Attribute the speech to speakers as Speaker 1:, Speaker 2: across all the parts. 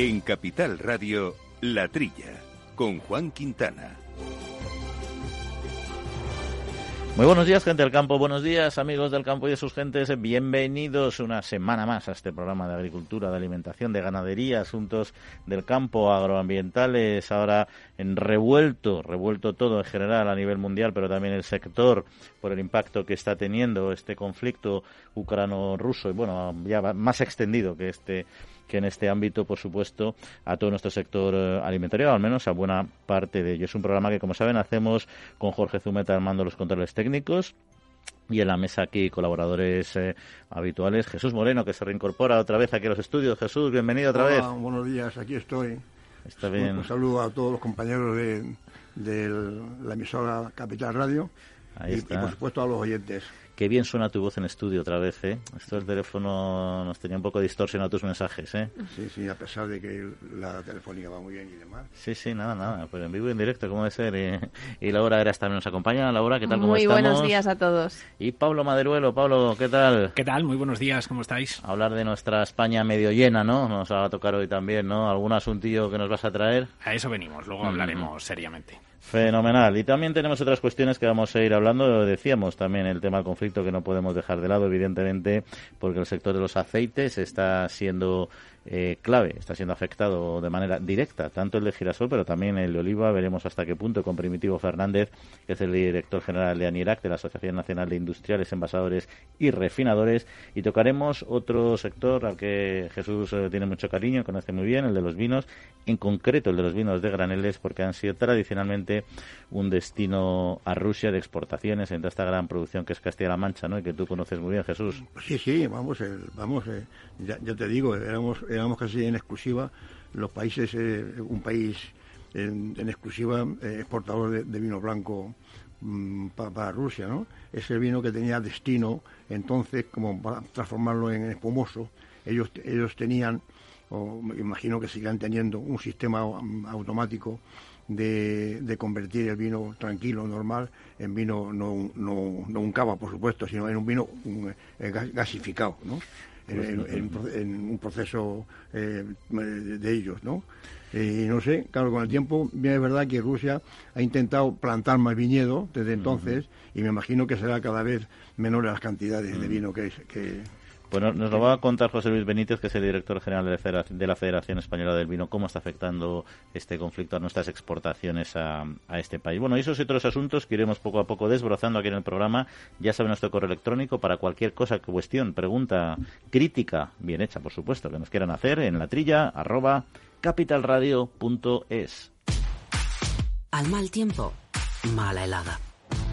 Speaker 1: En Capital Radio, La Trilla, con Juan Quintana.
Speaker 2: Muy buenos días, gente del campo. Buenos días, amigos del campo y de sus gentes. Bienvenidos una semana más a este programa de agricultura, de alimentación, de ganadería, asuntos del campo, agroambientales. Ahora en revuelto, revuelto todo en general a nivel mundial, pero también el sector por el impacto que está teniendo este conflicto ucrano-ruso y bueno, ya más extendido que este que en este ámbito, por supuesto, a todo nuestro sector eh, alimentario, al menos a buena parte de ello. Es un programa que, como saben, hacemos con Jorge Zumeta armando los controles técnicos. Y en la mesa aquí colaboradores eh, habituales, Jesús Moreno, que se reincorpora otra vez aquí a los estudios. Jesús, bienvenido otra
Speaker 3: Hola,
Speaker 2: vez.
Speaker 3: Buenos días, aquí estoy.
Speaker 2: Está bien.
Speaker 3: Un, saludo a todos los compañeros de, de la emisora Capital Radio y, por supuesto a los oyentes.
Speaker 2: Qué bien suena tu voz en estudio otra vez, ¿eh? Esto del teléfono nos tenía un poco distorsionado tus mensajes, ¿eh?
Speaker 3: Sí, sí, a pesar de que la telefónica va muy bien y demás.
Speaker 2: Sí, sí, nada, nada, pero en vivo y en directo, ¿cómo debe ser? Eh, y Laura Eras también nos acompaña. Laura, ¿qué tal? ¿Cómo
Speaker 4: Muy
Speaker 2: estamos?
Speaker 4: buenos días a todos.
Speaker 2: Y Pablo Maderuelo, Pablo, ¿qué tal?
Speaker 5: ¿Qué tal? Muy buenos días, ¿cómo estáis?
Speaker 2: Hablar de nuestra España medio llena, ¿no? Nos va a tocar hoy también, ¿no? ¿Algún asuntillo que nos vas a traer?
Speaker 5: A eso venimos, luego
Speaker 2: Mm.
Speaker 5: hablaremos seriamente.
Speaker 2: Fenomenal. Y también tenemos otras cuestiones que vamos a ir hablando. Decíamos también el tema del conflicto que no podemos dejar de lado, evidentemente, porque el sector de los aceites está siendo eh, clave, está siendo afectado de manera directa, tanto el de girasol, pero también el de oliva. Veremos hasta qué punto con Primitivo Fernández, que es el director general de ANIRAC, de la Asociación Nacional de Industriales, Envasadores y Refinadores. Y tocaremos otro sector al que Jesús eh, tiene mucho cariño, conoce muy bien, el de los vinos, en concreto el de los vinos de graneles, porque han sido tradicionalmente un destino a Rusia de exportaciones entre esta gran producción que es Castilla-La Mancha, ¿no? Y que tú conoces muy bien, Jesús.
Speaker 3: Sí, sí, vamos, vamos, eh, ya, te digo, éramos casi en exclusiva los países, eh, un país en, exclusiva eh, exportador de, vino blanco mmm, para, Rusia, ¿no? Es el vino que tenía destino, entonces, como para transformarlo en espumoso, ellos, ellos tenían, o imagino que sigan teniendo, un sistema um, automático de, de, convertir el vino tranquilo, normal, en vino, no, no, no un cava, por supuesto, sino en un vino eh, gasificado, ¿no? En, en, en, en, un proceso eh, de ellos, ¿no? Y no sé, claro, con el tiempo, bien es verdad que Rusia ha intentado plantar más viñedo desde entonces, uh -huh. y me imagino que será cada vez menores las cantidades uh -huh. de vino que, que,
Speaker 2: bueno, nos lo va a contar José Luis Benítez, que es el director general de la Federación Española del Vino, cómo está afectando este conflicto a nuestras exportaciones a, a, este país. Bueno, y esos y otros asuntos que iremos poco a poco desbrozando aquí en el programa. Ya saben nuestro correo electrónico para cualquier cosa, cuestión, pregunta, crítica, bien hecha, por supuesto, que nos quieran hacer en la trilla arroba capitalradio.es.
Speaker 6: Al mal tiempo, mala helada.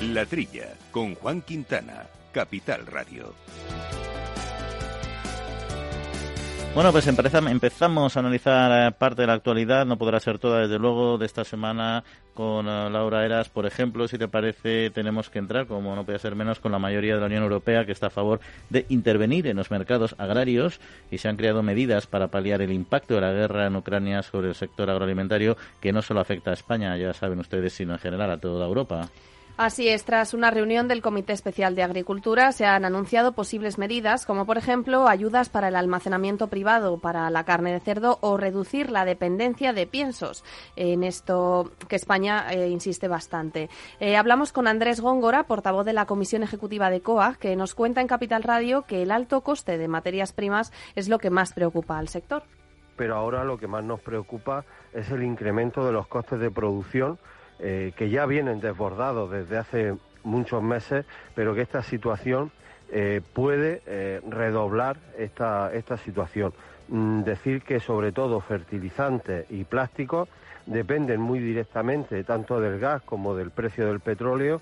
Speaker 1: La Trilla, con Juan Quintana, Capital Radio.
Speaker 2: Bueno, pues empezamos a analizar parte de la actualidad, no podrá ser toda desde luego de esta semana con uh, Laura Eras, por ejemplo, si te parece, tenemos que entrar, como no puede ser menos, con la mayoría de la Unión Europea que está a favor de intervenir en los mercados agrarios y se han creado medidas para paliar el impacto de la guerra en Ucrania sobre el sector agroalimentario que no solo afecta a España, ya saben ustedes, sino en general a toda Europa.
Speaker 4: Así es, tras una reunión del Comité Especial de Agricultura se han anunciado posibles medidas, como por ejemplo ayudas para el almacenamiento privado para la carne de cerdo o reducir la dependencia de piensos. En esto que España eh, insiste bastante. Eh, hablamos con Andrés Góngora, portavoz de la Comisión Ejecutiva de COAG, que nos cuenta en Capital Radio que el alto coste de materias primas es lo que más preocupa al sector.
Speaker 7: Pero ahora lo que más nos preocupa es el incremento de los costes de producción eh, que ya vienen desbordados desde hace muchos meses, pero que esta situación eh, puede eh, redoblar esta, esta situación. Mm, decir que sobre todo fertilizantes y plásticos dependen muy directamente tanto del gas como del precio del petróleo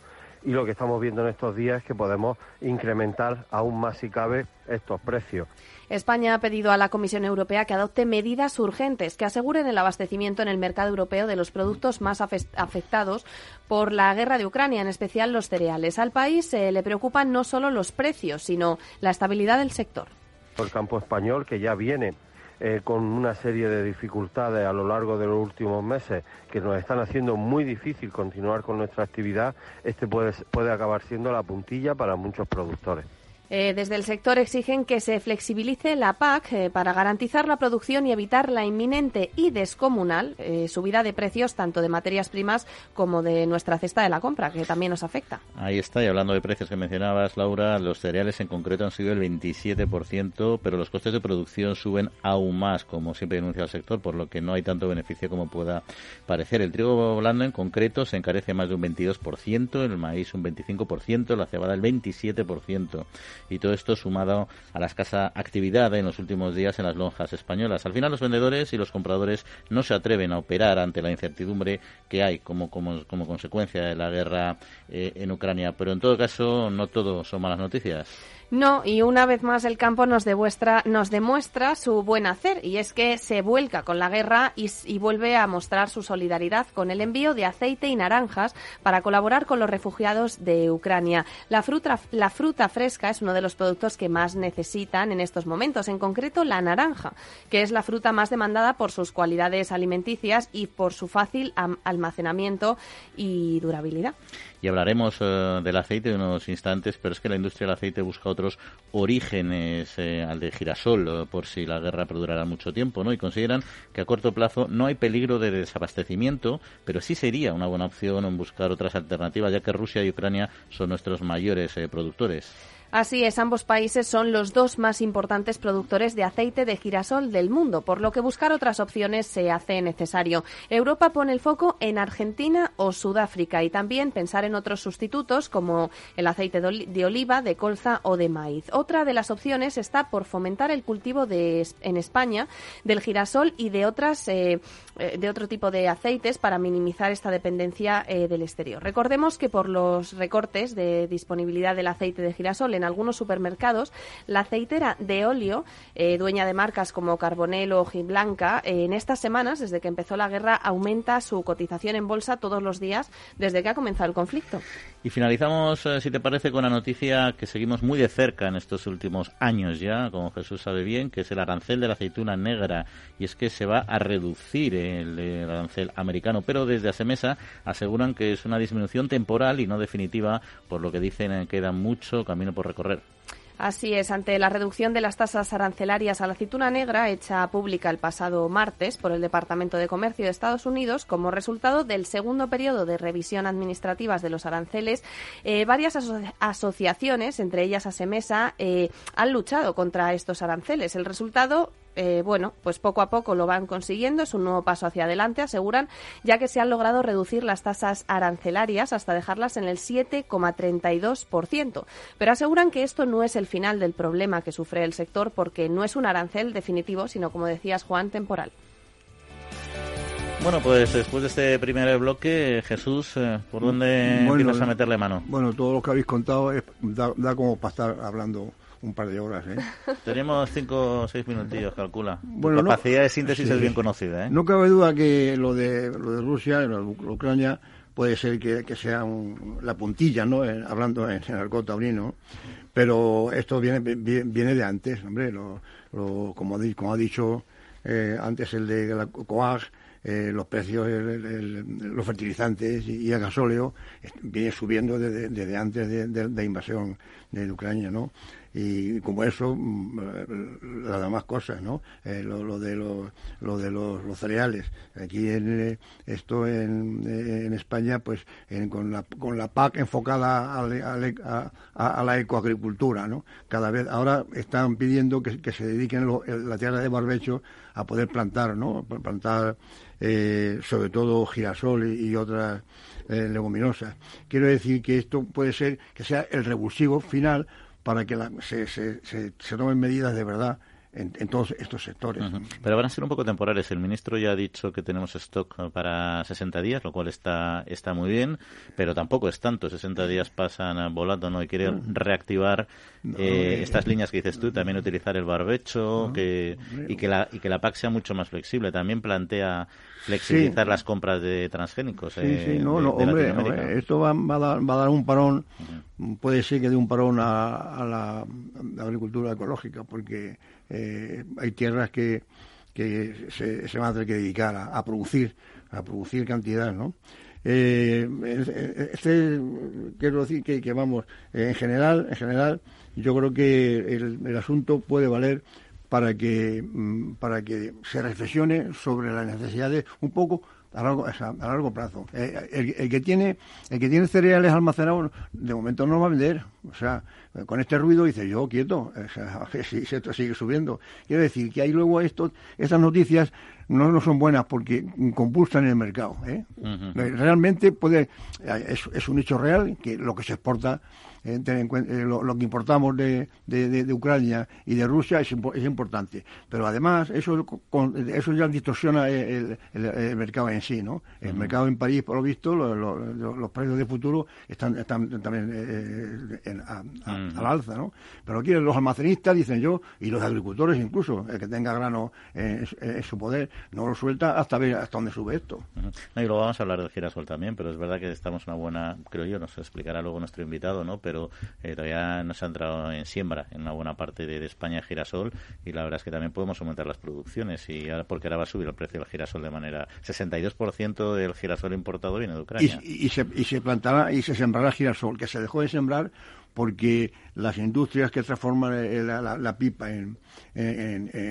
Speaker 7: y lo que estamos viendo en estos días es que podemos incrementar aún más si cabe estos precios.
Speaker 4: España ha pedido a la Comisión Europea que adopte medidas urgentes que aseguren el abastecimiento en el mercado europeo de los productos más afectados por la guerra de Ucrania, en especial los cereales. Al país eh, le preocupan no solo los precios, sino la estabilidad del sector.
Speaker 7: El campo español, que ya viene eh, con una serie de dificultades a lo largo de los últimos meses que nos están haciendo muy difícil continuar con nuestra actividad, este puede, puede acabar siendo la puntilla para muchos productores.
Speaker 4: Eh, desde el sector exigen que se flexibilice la PAC eh, para garantizar la producción y evitar la inminente y descomunal eh, subida de precios tanto de materias primas como de nuestra cesta de la compra, que también nos afecta.
Speaker 2: Ahí está, y hablando de precios que mencionabas, Laura, los cereales en concreto han subido el 27%, pero los costes de producción suben aún más, como siempre denuncia el sector, por lo que no hay tanto beneficio como pueda parecer. El trigo blando en concreto se encarece más de un 22%, el maíz un 25%, la cebada el 27% y todo esto sumado a la escasa actividad en los últimos días en las lonjas españolas. Al final los vendedores y los compradores no se atreven a operar ante la incertidumbre que hay como, como, como consecuencia de la guerra eh, en Ucrania, pero en todo caso no todo son malas noticias.
Speaker 4: No, y una vez más el campo nos demuestra, nos demuestra su buen hacer, y es que se vuelca con la guerra y, vuelve a mostrar su solidaridad con el envío de aceite y naranjas para colaborar con los refugiados de Ucrania. La fruta, la fruta fresca es uno de los productos que más necesitan en estos momentos, en concreto la naranja, que es la fruta más demandada por sus cualidades alimenticias y por su fácil almacenamiento y durabilidad.
Speaker 2: Y hablaremos eh, del aceite en unos instantes, pero es que la industria del aceite busca otros orígenes eh, al de girasol, eh, por si la guerra perdurará mucho tiempo, ¿no? Y consideran que a corto plazo no hay peligro de desabastecimiento, pero sí sería una buena opción buscar otras alternativas, ya que Rusia y Ucrania son nuestros mayores productores.
Speaker 4: Así es, ambos países son los dos más importantes productores de aceite de girasol del mundo, por lo que buscar otras opciones se hace necesario. Europa pone el foco en Argentina o Sudáfrica y también pensar en otros sustitutos como el aceite de oliva, de colza o de maíz. Otra de las opciones está por fomentar el cultivo de, en España del girasol y de otras eh, eh, de otro tipo de aceites para minimizar esta dependencia eh, del exterior. Recordemos que por los recortes de disponibilidad del aceite de girasol en algunos supermercados, la aceitera de óleo, eh, dueña de marcas como Carbonel o Blanca, eh, en estas semanas, desde que empezó la guerra, aumenta su cotización en bolsa todos los días desde que ha comenzado el conflicto.
Speaker 2: Y finalizamos, eh, si te parece, con la noticia que seguimos muy de cerca en estos últimos años ya, como Jesús sabe bien, que es el arancel de la aceituna negra. Y es que se va a reducir el, el arancel americano, pero desde Asemesa aseguran que es una disminución temporal y no definitiva, por lo que dicen que queda mucho camino por recorrer.
Speaker 4: Así es, ante la reducción de las tasas arancelarias a la aceituna negra hecha pública el pasado martes por el Departamento de Comercio de Estados Unidos como resultado del segundo periodo de revisión administrativas de los aranceles, eh, varias asociaciones, entre ellas Asemesa, eh, han luchado contra estos aranceles. El resultado eh, bueno, pues poco a poco lo van consiguiendo, es un nuevo paso hacia adelante, aseguran, ya que se han logrado reducir las tasas arancelarias hasta dejarlas en el 7,32%. Pero aseguran que esto no es el final del problema que sufre el sector porque no es un arancel definitivo, sino, como decías, Juan, temporal.
Speaker 2: Bueno, pues después de este primer bloque, Jesús, eh, ¿por dónde bueno, a meterle mano?
Speaker 3: Bueno, todo lo que habéis contado da, da como para estar hablando un par de horas. ¿eh?
Speaker 2: Tenemos cinco o seis minutillos, calcula. Bueno, La capacidad de síntesis es bien conocida. ¿eh?
Speaker 3: No cabe duda que lo de, lo de Rusia, lo de Ucrania, puede ser que, sea la puntilla, ¿no? hablando en, el arco taurino. Pero esto viene, viene de antes, hombre. Lo, como, como ha dicho eh, antes el de la COAG, eh, los precios, los fertilizantes y, el gasóleo viene subiendo desde, antes de, de, invasión de Ucrania, ¿no? y como eso mm, las demás cosas no eh, lo, de los lo de los, cereales. Aquí en eh, esto en, en España pues con la con la PAC enfocada a, a, la ecoagricultura no cada vez ahora están pidiendo que se dediquen la tierra de barbecho a poder plantar no plantar eh, sobre todo girasol y, otras leguminosas. Quiero decir que esto puede ser que sea el revulsivo final para que se, se, se, tomen medidas de verdad en, todos estos sectores.
Speaker 2: Pero van a ser un poco temporales. El ministro ya ha dicho que tenemos stock para 60 días, lo cual está, está muy bien, pero tampoco es tanto. 60 días pasan volando, ¿no? Y quiere reactivar eh, estas líneas que dices tú, también utilizar el barbecho que, y, que la, y que la PAC sea mucho más flexible. También plantea flexibilizar las compras de transgénicos.
Speaker 3: Sí, sí, eh, no, hombre, esto va, va, a dar, va, a dar, un parón, puede ser que dé un parón a, la, agricultura ecológica, porque eh, hay tierras que, se, van a tener que dedicar a, producir, a producir cantidad, ¿no? Eh, este, quiero decir que, que, vamos, en general, en general, yo creo que el, el asunto puede valer para que, mm, para que se reflexione sobre las necesidades un poco a largo, a largo plazo. Eh, el, que tiene, el que tiene cereales almacenados, de momento no va a vender. O sea, con este ruido dice yo quieto, o sea, si, esto sigue subiendo. Quiero decir que hay luego esto, estas noticias no, no son buenas porque compulsan el mercado. ¿eh? Realmente puede, es, es un hecho real que lo que se exporta eh, eh, lo, que importamos de, de, Ucrania y de Rusia es, es importante. Pero además, eso, eso ya distorsiona el, mercado en sí, ¿no? El mercado en París, por lo visto, los precios de futuro están, están también eh, al alza, ¿no? Pero aquí los almacenistas, dicen yo, y los agricultores incluso, el que tenga grano en, su poder, no lo suelta hasta ver hasta dónde sube esto.
Speaker 2: y luego vamos a hablar del girasol también, pero es verdad que estamos una buena, creo yo, nos explicará luego nuestro invitado, ¿no? Pero eh, todavía no se ha entrado en siembra en una buena parte de, España girasol y la verdad es que también podemos aumentar las producciones y porque ahora va a subir el precio del girasol de manera 62% del girasol importado viene de Ucrania.
Speaker 3: Y, se, y se plantará y se sembrará girasol, que se dejó de sembrar porque las industrias que transforman eh, la, pipa en,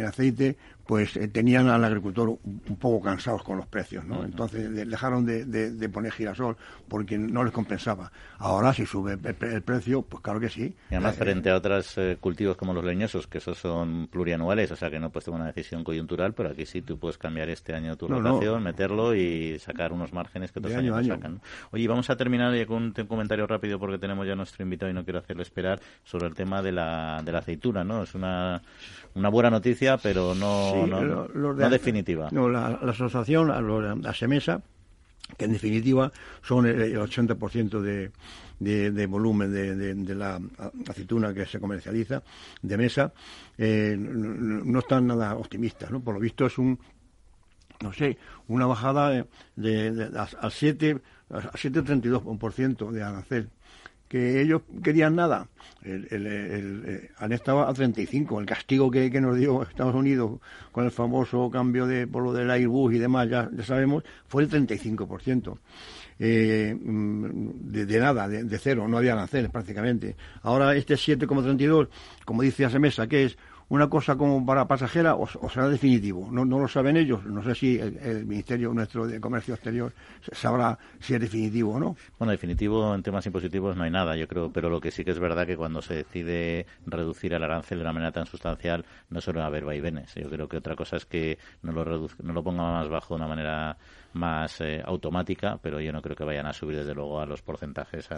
Speaker 3: aceite, pues eh, tenían al agricultor un, poco cansados con los precios, ¿no? Entonces dejaron de, poner girasol porque no les compensaba. Ahora si sube el, precio, pues claro que sí.
Speaker 2: Y además eh, frente a otros cultivos como los leñosos, que esos son plurianuales, o sea que no puedes tomar una decisión coyuntural, pero aquí sí tú puedes cambiar este año tu rotación, meterlo y sacar unos márgenes que otros años no sacan. Oye, vamos a terminar con un comentario rápido porque tenemos ya nuestro invitado y no quiero hacerle esperar sobre el tema de la, de la aceituna, ¿no? Es una, una buena noticia, pero no, no, definitiva.
Speaker 3: No, la, asociación, la, SEMESA, que en definitiva son el, 80% de, de, volumen de, de, la aceituna que se comercializa de mesa, eh, no, están nada optimistas, ¿no? Por lo visto es un, no sé, una bajada de, al 7, al 7,32% de arancel que ellos querían nada. El, el, el, han estado a 35. El castigo que, nos dio Estados Unidos con el famoso cambio de por lo del Airbus y demás, ya, ya sabemos, fue el 35%. Eh, mm, de, de, nada, de, de, cero, no había aranceles prácticamente. Ahora este 7,32, como dice Asemesa, que es una cosa como para pasajera o, será definitivo. No, no, lo saben ellos. No sé si el, Ministerio nuestro de Comercio Exterior sabrá si es definitivo o no.
Speaker 2: Bueno, definitivo en temas impositivos no hay nada, yo creo, pero lo que sí que es verdad que cuando se decide reducir el arancel de una manera tan sustancial no suele haber vaivenes. Yo creo que otra cosa es que no lo, no lo ponga más bajo de una manera más eh, automática, pero yo no creo que vayan a subir desde luego a los porcentajes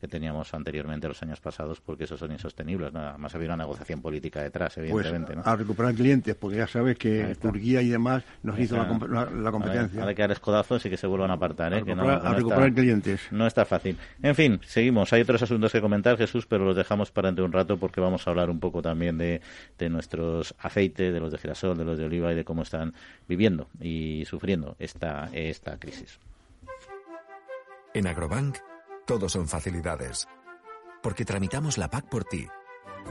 Speaker 2: que teníamos anteriormente los años pasados, porque esos son insostenibles. Nada más había una negociación política detrás, pues, evidentemente.
Speaker 3: a recuperar clientes, porque ya sabes que Turquía y demás nos hizo la, competencia.
Speaker 2: Hay que dar escodazos y que se vuelvan a apartar. ¿eh?
Speaker 3: A recuperar, clientes.
Speaker 2: No está fácil. En fin, seguimos. Hay otros asuntos que comentar, Jesús, pero los dejamos para dentro de un rato porque vamos a hablar un poco también de, de nuestros aceites, de los de girasol, de los de oliva y de cómo están viviendo y sufriendo esta esta crisis.
Speaker 8: En Agrobank, todo son facilidades. Porque tramitamos la PAC por ti.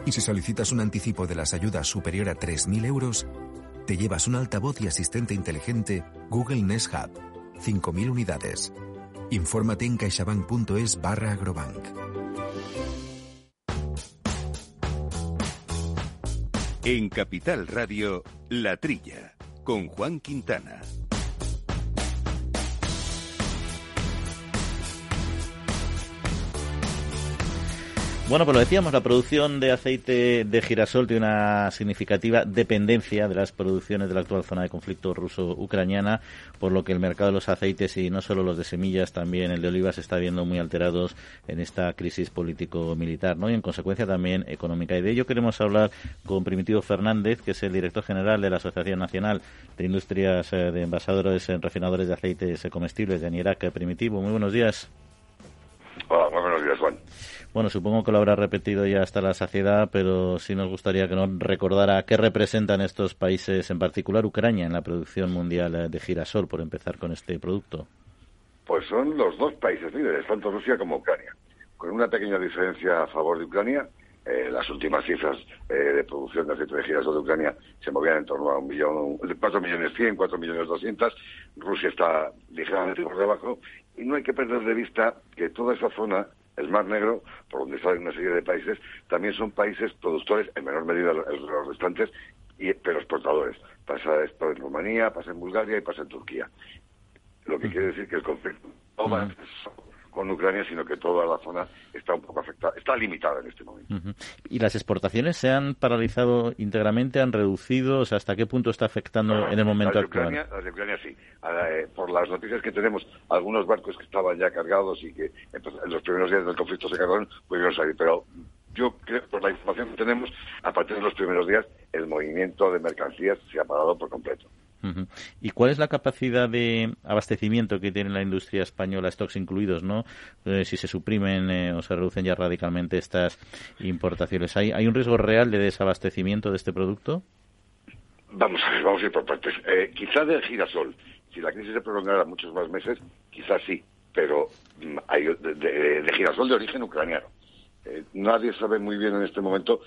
Speaker 8: Y si solicitas un anticipo de las ayudas superior a 3.000 euros, te llevas un altavoz y asistente inteligente Google Nest Hub. 5.000 unidades. Infórmate en caixabank.es barra agrobank.
Speaker 1: En Capital Radio, La Trilla, con Juan Quintana.
Speaker 2: Bueno, pues lo decíamos, la producción de aceite de girasol tiene una significativa dependencia de las producciones de la actual zona de conflicto ruso-ucraniana, por lo que el mercado de los aceites y no solo los de semillas, también el de olivas, se está viendo muy alterados en esta crisis político-militar, ¿no? Y en consecuencia también económica. Y de ello queremos hablar con Primitivo Fernández, que es el director general de la Asociación Nacional de Industrias eh, de Envasadores en Refinadores de Aceites Comestibles de Anierac. Primitivo, muy buenos días.
Speaker 9: Hola, muy buenos días, Juan.
Speaker 2: Bueno, supongo que lo habrá repetido ya hasta la saciedad, pero sí nos gustaría que nos recordara qué representan estos países, en particular Ucrania, en la producción mundial de girasol, por empezar con este producto.
Speaker 9: Pues son los dos países líderes, tanto Rusia como Ucrania. Con una pequeña diferencia a favor de Ucrania, eh, las últimas cifras eh, de producción de aceite de girasol de Ucrania se movían en torno a un millón, 4 millones 100, 4 millones 200. Rusia está ligeramente por debajo. Y no hay que perder de vista que toda esa zona el Mar Negro, por donde salen una serie de países, también son países productores, en menor medida los restantes, y, pero exportadores. Pasa esto en Rumanía, pasa en Bulgaria y pasa en Turquía. Lo que quiere decir que el conflicto no va con Ucrania, sino que toda la zona está un poco afectada, está limitada en este momento.
Speaker 2: ¿Y las exportaciones se han paralizado íntegramente, han reducido? O sea, ¿Hasta qué punto está afectando en el momento actual?
Speaker 9: las de Ucrania sí. Eh, por las noticias que tenemos, algunos barcos que estaban ya cargados y que en los primeros días del conflicto se cargaron, pudieron salir. Pero yo creo, por la información que tenemos, a partir de los primeros días, el movimiento de mercancías se ha parado por completo.
Speaker 2: ¿Y cuál es la capacidad de abastecimiento que tiene la industria española, stocks incluidos, no? Eh, si se suprimen eh, o se reducen ya radicalmente estas importaciones, ¿hay, ¿hay un riesgo real de desabastecimiento de este producto?
Speaker 9: Vamos a ver, vamos a ir por partes. Eh, quizá de girasol, si la crisis se prolongara muchos más meses, quizás sí, pero mm, hay de, girasol de origen ucraniano. nadie sabe muy bien en este momento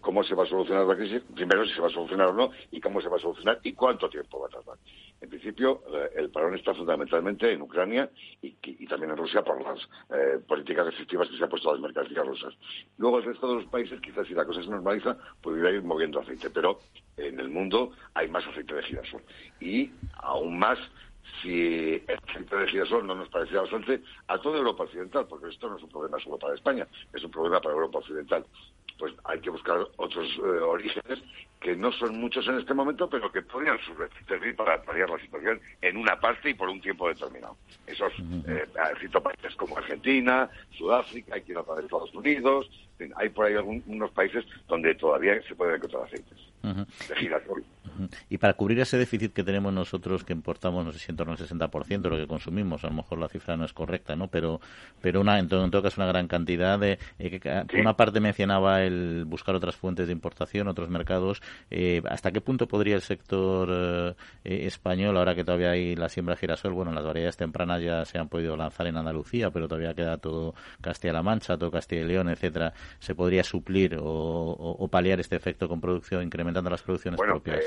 Speaker 9: cómo se va a solucionar la crisis, primero si se va a solucionar o no, y cómo se va a solucionar y cuánto tiempo va a tardar. En principio, eh, el parón está fundamentalmente en Ucrania y, también en Rusia por las eh, políticas restrictivas que se han puesto a las mercancías rusas. Luego, el resto de los países, quizás si la cosa se normaliza, pudiera ir moviendo aceite, pero en el mundo hay más aceite de girasol. Y aún más si el aceite de girasol no nos parecía bastante a toda Europa Occidental, porque esto no es un problema solo para España, es un problema para Europa Occidental pues hay que buscar otros eh, orígenes que no son muchos en este momento, pero que podrían servir para paliar la situación en una parte y por un tiempo determinado. Esos, eh, países como Argentina, Sudáfrica, hay quien habla de Estados Unidos, hay por ahí algunos países donde todavía se pueden encontrar aceites de girasol.
Speaker 2: Y para cubrir ese déficit que tenemos nosotros, que importamos, no sé si en torno al 60% de lo que consumimos, a lo mejor la cifra no es correcta, ¿no? Pero, pero una, en, todo, en todo caso, una gran cantidad de. Eh, que, Una parte mencionaba el buscar otras fuentes de importación, otros mercados. Eh, ¿Hasta qué punto podría el sector eh, español, ahora que todavía hay la siembra de girasol, bueno, las variedades tempranas ya se han podido lanzar en Andalucía, pero todavía queda todo Castilla-La Mancha, todo Castilla y León, etcétera, se podría suplir o, paliar este efecto con producción, incrementando las producciones propias?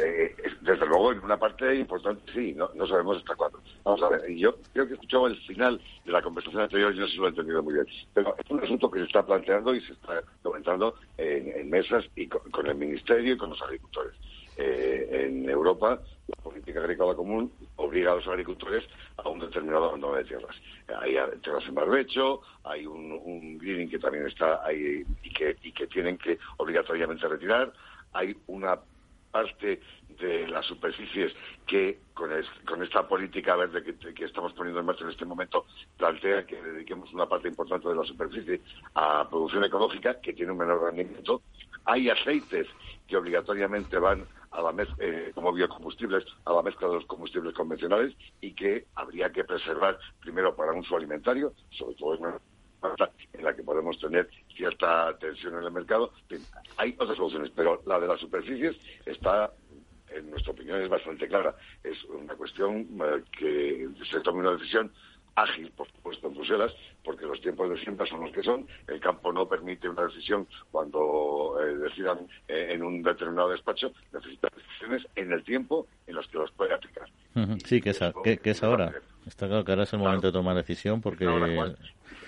Speaker 9: desde luego, en una parte importante sí, no, sabemos hasta cuándo. Vamos a ver, yo creo que he escuchado el final de la conversación anterior y no sé si lo he entendido muy bien. Pero es un asunto que se está planteando y se está comentando en, mesas y con, el Ministerio y con los agricultores. Eh, en Europa, la política agrícola común obliga a los agricultores a un determinado abandono de tierras. Hay tierras en barbecho, hay un, un greening que también está ahí y que, y que tienen que obligatoriamente retirar, hay una parte de las superficies que con, esta política verde que, estamos poniendo en marcha en este momento plantea que dediquemos una parte importante de la superficie a producción ecológica que tiene un menor rendimiento. Hay aceites que obligatoriamente van a la eh, como biocombustibles a la mezcla de los combustibles convencionales y que habría que preservar primero para un uso alimentario, sobre todo en en la que podemos tener cierta tensión en el mercado. Hay otras soluciones, pero la de las superficies está en nuestra opinión es bastante clara. Es una cuestión eh, que se tome una decisión ágil, por supuesto, en Bruselas, porque los tiempos de siempre son los que son. El campo no permite una decisión cuando eh, decidan eh, en un determinado despacho. Necesitan decisiones en el tiempo en los que los puede aplicar.
Speaker 2: Sí, que es, que, es ahora. Está claro que ahora es el momento de tomar decisión porque...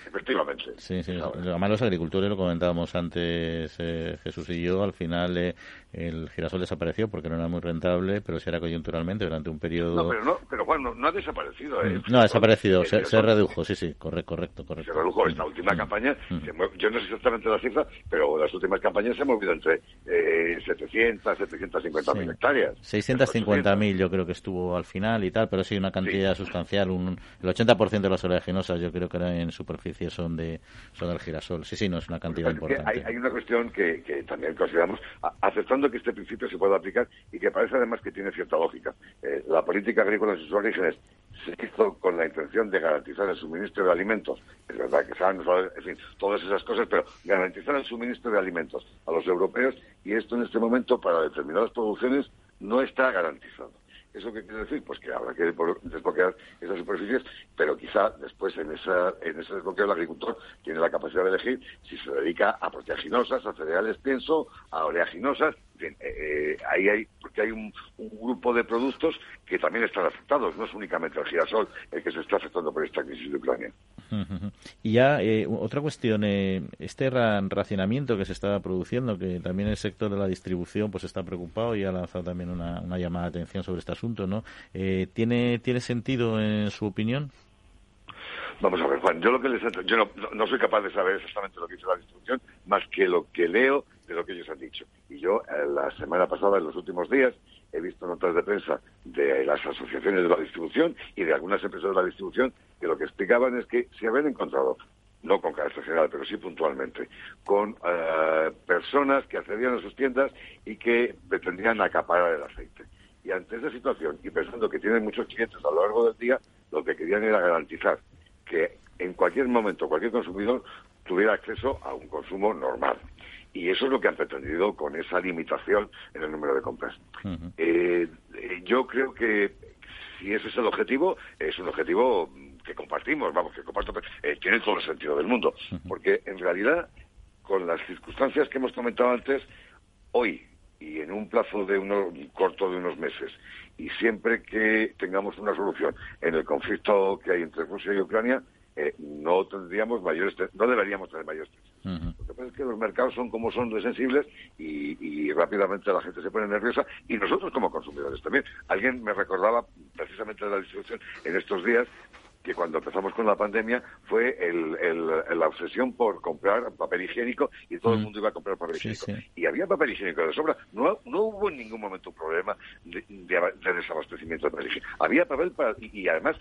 Speaker 9: efectivamente.
Speaker 2: Sí, sí. Además, los agricultores, lo comentábamos antes eh, Jesús y yo, al final eh, el girasol desapareció porque no era muy rentable, pero si era coyunturalmente durante un periodo.
Speaker 9: No, pero, no, pero Juan, no, ha desaparecido. ¿eh?
Speaker 2: No, ha desaparecido, se, redujo, sí, sí, correcto, correcto. correcto.
Speaker 9: Se redujo. Esta última mm. campaña, mm. yo no sé exactamente la cifra, pero las últimas campañas se han movido entre eh, 700, 750 mil hectáreas.
Speaker 2: 650 mil yo creo que estuvo al final y tal, pero sí una cantidad sustancial. Un, el 80% de las oleaginosas yo creo que en superficie son de son del girasol. Sí, sí, no es una cantidad importante.
Speaker 9: Hay, una cuestión que, que también consideramos, aceptando que este principio se pueda aplicar y que parece además que tiene cierta lógica. Eh, la política agrícola en sus orígenes se hizo con la intención de garantizar el suministro de alimentos. Es verdad que saben, en fin, todas esas cosas, pero garantizar el suministro de alimentos a los europeos y esto en este momento para determinadas producciones no está garantizado. ¿Eso qué quiere decir? Pues que habrá que desbloquear esas superficies, pero quizá después en, esa, en ese desbloqueo el agricultor tiene la capacidad de elegir si se dedica a proteaginosas, a cereales pienso, a oleaginosas, en eh, eh, ahí hay, porque hay un, grupo de productos que también están afectados, no es únicamente el girasol el que se está afectando por esta crisis de Ucrania.
Speaker 2: Y ya eh, otra cuestión, este racionamiento que se está produciendo, que también el sector de la distribución pues está preocupado y ha lanzado también una, llamada de atención sobre este asunto, ¿no? ¿tiene, ¿Tiene sentido en su opinión?
Speaker 9: Vamos a ver, Juan, yo lo que les yo no, no, soy capaz de saber exactamente lo que dice la distribución, más que lo que leo de lo que ellos han dicho. Y yo, eh, la semana pasada, en los últimos días, he visto notas de prensa de las asociaciones de la distribución y de algunas empresas de la distribución que lo que explicaban es que se habían encontrado, no con carácter general, pero sí puntualmente, con eh, personas que accedían a sus tiendas y que pretendían acaparar el aceite. Y ante esa situación, y pensando que tienen muchos clientes a lo largo del día, lo que querían era garantizar que en cualquier momento cualquier consumidor tuviera acceso a un consumo normal. Y eso es lo que han pretendido con esa limitación en el número de compras. Eh, eh, yo creo que si ese es el objetivo, es un objetivo que compartimos, vamos, que comparto, eh, tiene todo el sentido del mundo. Porque en realidad, con las circunstancias que hemos comentado antes, hoy y en un plazo de uno, corto de unos meses, y siempre que tengamos una solución en el conflicto que hay entre Rusia y Ucrania, no tendríamos mayores, no deberíamos tener mayores lo que pasa es que los mercados son como son de sensibles y, rápidamente la gente se pone nerviosa y nosotros como consumidores también. Alguien me recordaba precisamente de la distribución en estos días que cuando empezamos con la pandemia fue la obsesión por comprar papel higiénico y todo el mundo iba a comprar papel higiénico. Y había papel higiénico de sobra. No, no hubo en ningún momento un problema de, desabastecimiento de papel higiénico. Había papel para, y además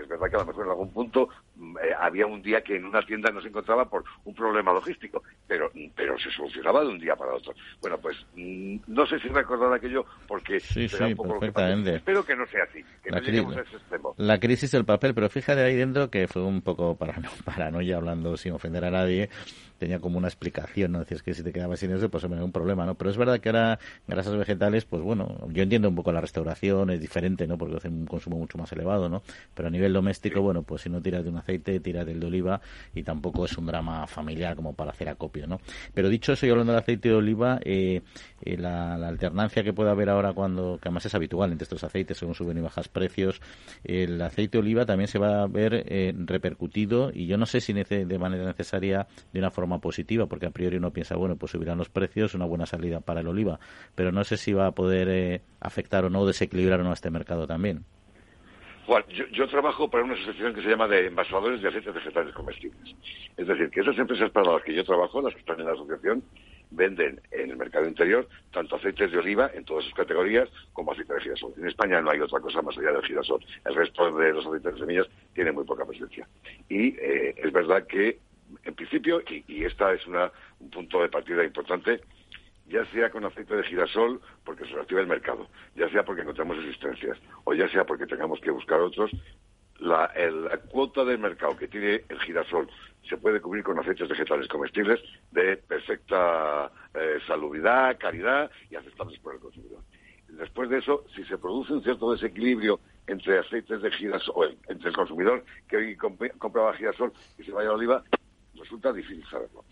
Speaker 9: es verdad que a lo mejor en algún punto mm, eh, había un día que en una tienda no se encontraba por un problema logístico, pero, pero se solucionaba de un día para otro. Bueno, pues mm, no sé si recordar aquello porque
Speaker 2: sí, sí, perfectamente.
Speaker 9: Espero que no sea así, que la, no a ese extremo.
Speaker 2: La crisis del papel, pero fíjate ahí dentro que fue un poco parano, paranoia hablando sin ofender a nadie tenía como una explicación, ¿no? Decías que si te quedabas sin eso, pues se me da un problema, ¿no? Pero es verdad que ahora grasas vegetales, pues bueno, yo entiendo un poco la restauración, es diferente, ¿no? Porque hacen un consumo mucho más elevado, ¿no? Pero a nivel doméstico, bueno, pues si no tiras de un aceite, tiras del de oliva y tampoco es un drama familiar como para hacer acopio, ¿no? Pero dicho eso, y hablando del aceite de oliva, eh, eh, la, alternancia que puede haber ahora cuando, que además es habitual entre estos aceites según suben y bajas precios, el aceite de oliva también se va a ver eh, repercutido y yo no sé si de manera necesaria de una forma positiva, porque a priori uno piensa, bueno, pues subirán los precios, una buena salida para el oliva, pero no sé si va a poder eh, afectar o no, desequilibrar o no a este mercado también.
Speaker 9: Bueno, yo, trabajo para una asociación que se llama de envasadores de aceites vegetales comestibles. Es decir, que esas empresas para las que yo trabajo, las que están en la asociación, venden en el mercado interior tanto aceites de oliva en todas sus categorías como aceite de girasol. En España no hay otra cosa más allá del girasol. El resto de los aceites de semillas tiene muy poca presencia. Y eh, es verdad que en principio, y, esta es un punto de partida importante, ya sea con aceite de girasol porque se reactiva el mercado, ya sea porque encontramos existencias, o ya sea porque tengamos que buscar otros, la, cuota del mercado que tiene el girasol se puede cubrir con aceites vegetales comestibles de perfecta eh, salubridad, calidad y aceptables por el consumidor. Después de eso, si se produce un cierto desequilibrio entre aceites de girasol, entre el consumidor que hoy compraba girasol y se vaya a oliva, resulta difícil saberlo.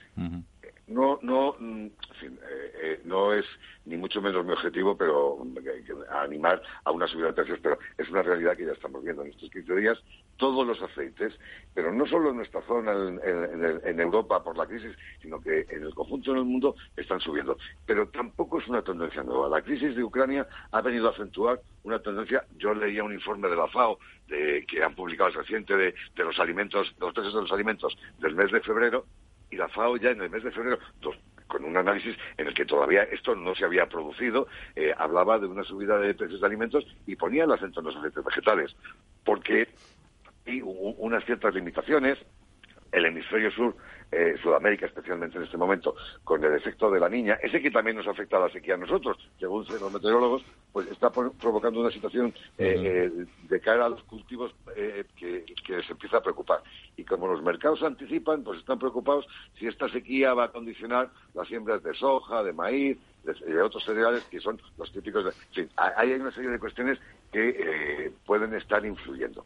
Speaker 9: No, no, mm, eh, eh, no es ni mucho menos mi objetivo, pero eh, animar a una subida de precios, pero es una realidad que ya estamos viendo en estos 15 días. Todos los aceites, pero no solo en nuestra zona, en, en- en Europa por la crisis, sino que en el conjunto del mundo están subiendo. Pero tampoco es una tendencia nueva. La crisis de Ucrania ha venido a acentuar una tendencia. Yo leía un informe de la FAO de, que han publicado reciente de, de los alimentos, los precios de los alimentos del mes de febrero, y la FAO ya en el mes de febrero, dos- con un análisis en el que todavía esto no se había producido, eh, hablaba de una subida de precios de alimentos y ponía el acento en los aceites vegetales, porque hay unas ciertas limitaciones. El hemisferio sur, eh, Sudamérica especialmente en este momento, con el efecto de la niña, ese que también nos afecta a la sequía a nosotros, según los meteorólogos, pues está pro- provocando una situación eh, eh, de cara a los cultivos eh, que, que les empieza a preocupar. Y como los mercados anticipan, pues están preocupados si esta sequía va a condicionar las siembras de soja, de maíz, de, otros cereales que son los típicos. De, en fin, hay una serie de cuestiones que eh, pueden estar influyendo.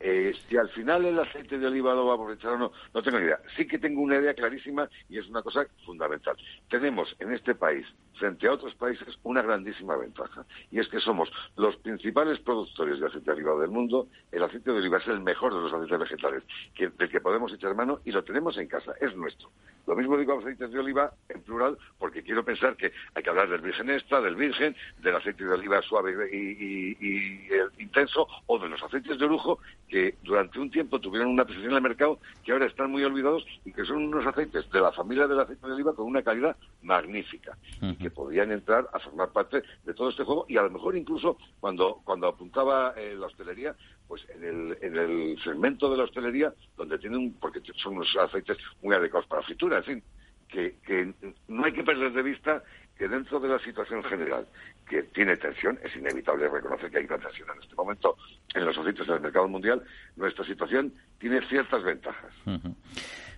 Speaker 9: Eh, si al final el aceite de oliva lo va a aprovechar o no, no tengo ni idea. Sí que tengo una idea clarísima y es una cosa fundamental. Tenemos en este país, frente a otros países, una grandísima ventaja. Y es que somos los principales productores de aceite de oliva del mundo. El aceite de oliva es el mejor de los aceites vegetales del que podemos echar mano y lo tenemos en casa, es nuestro. Lo mismo digo aceites de oliva en plural porque quiero pensar que hay que hablar del virgen extra, del virgen, del aceite de oliva suave y, y- intenso o de los aceites de lujo que durante un tiempo tuvieron una presencia en el mercado que ahora están muy olvidados y que son unos aceites de la familia del aceite de oliva con una calidad magnífica y que podían entrar a formar parte de todo este juego y a lo mejor incluso cuando, cuando apuntaba eh, la hostelería pues en el, en el segmento de la hostelería donde tienen, porque son unos aceites muy adecuados para fritura, en fin, que, que no hay que perder de vista que dentro de la situación general que tiene tensión, es inevitable reconocer que hay una tensión en este momento en los aceites del mercado mundial, nuestra situación tiene ciertas ventajas.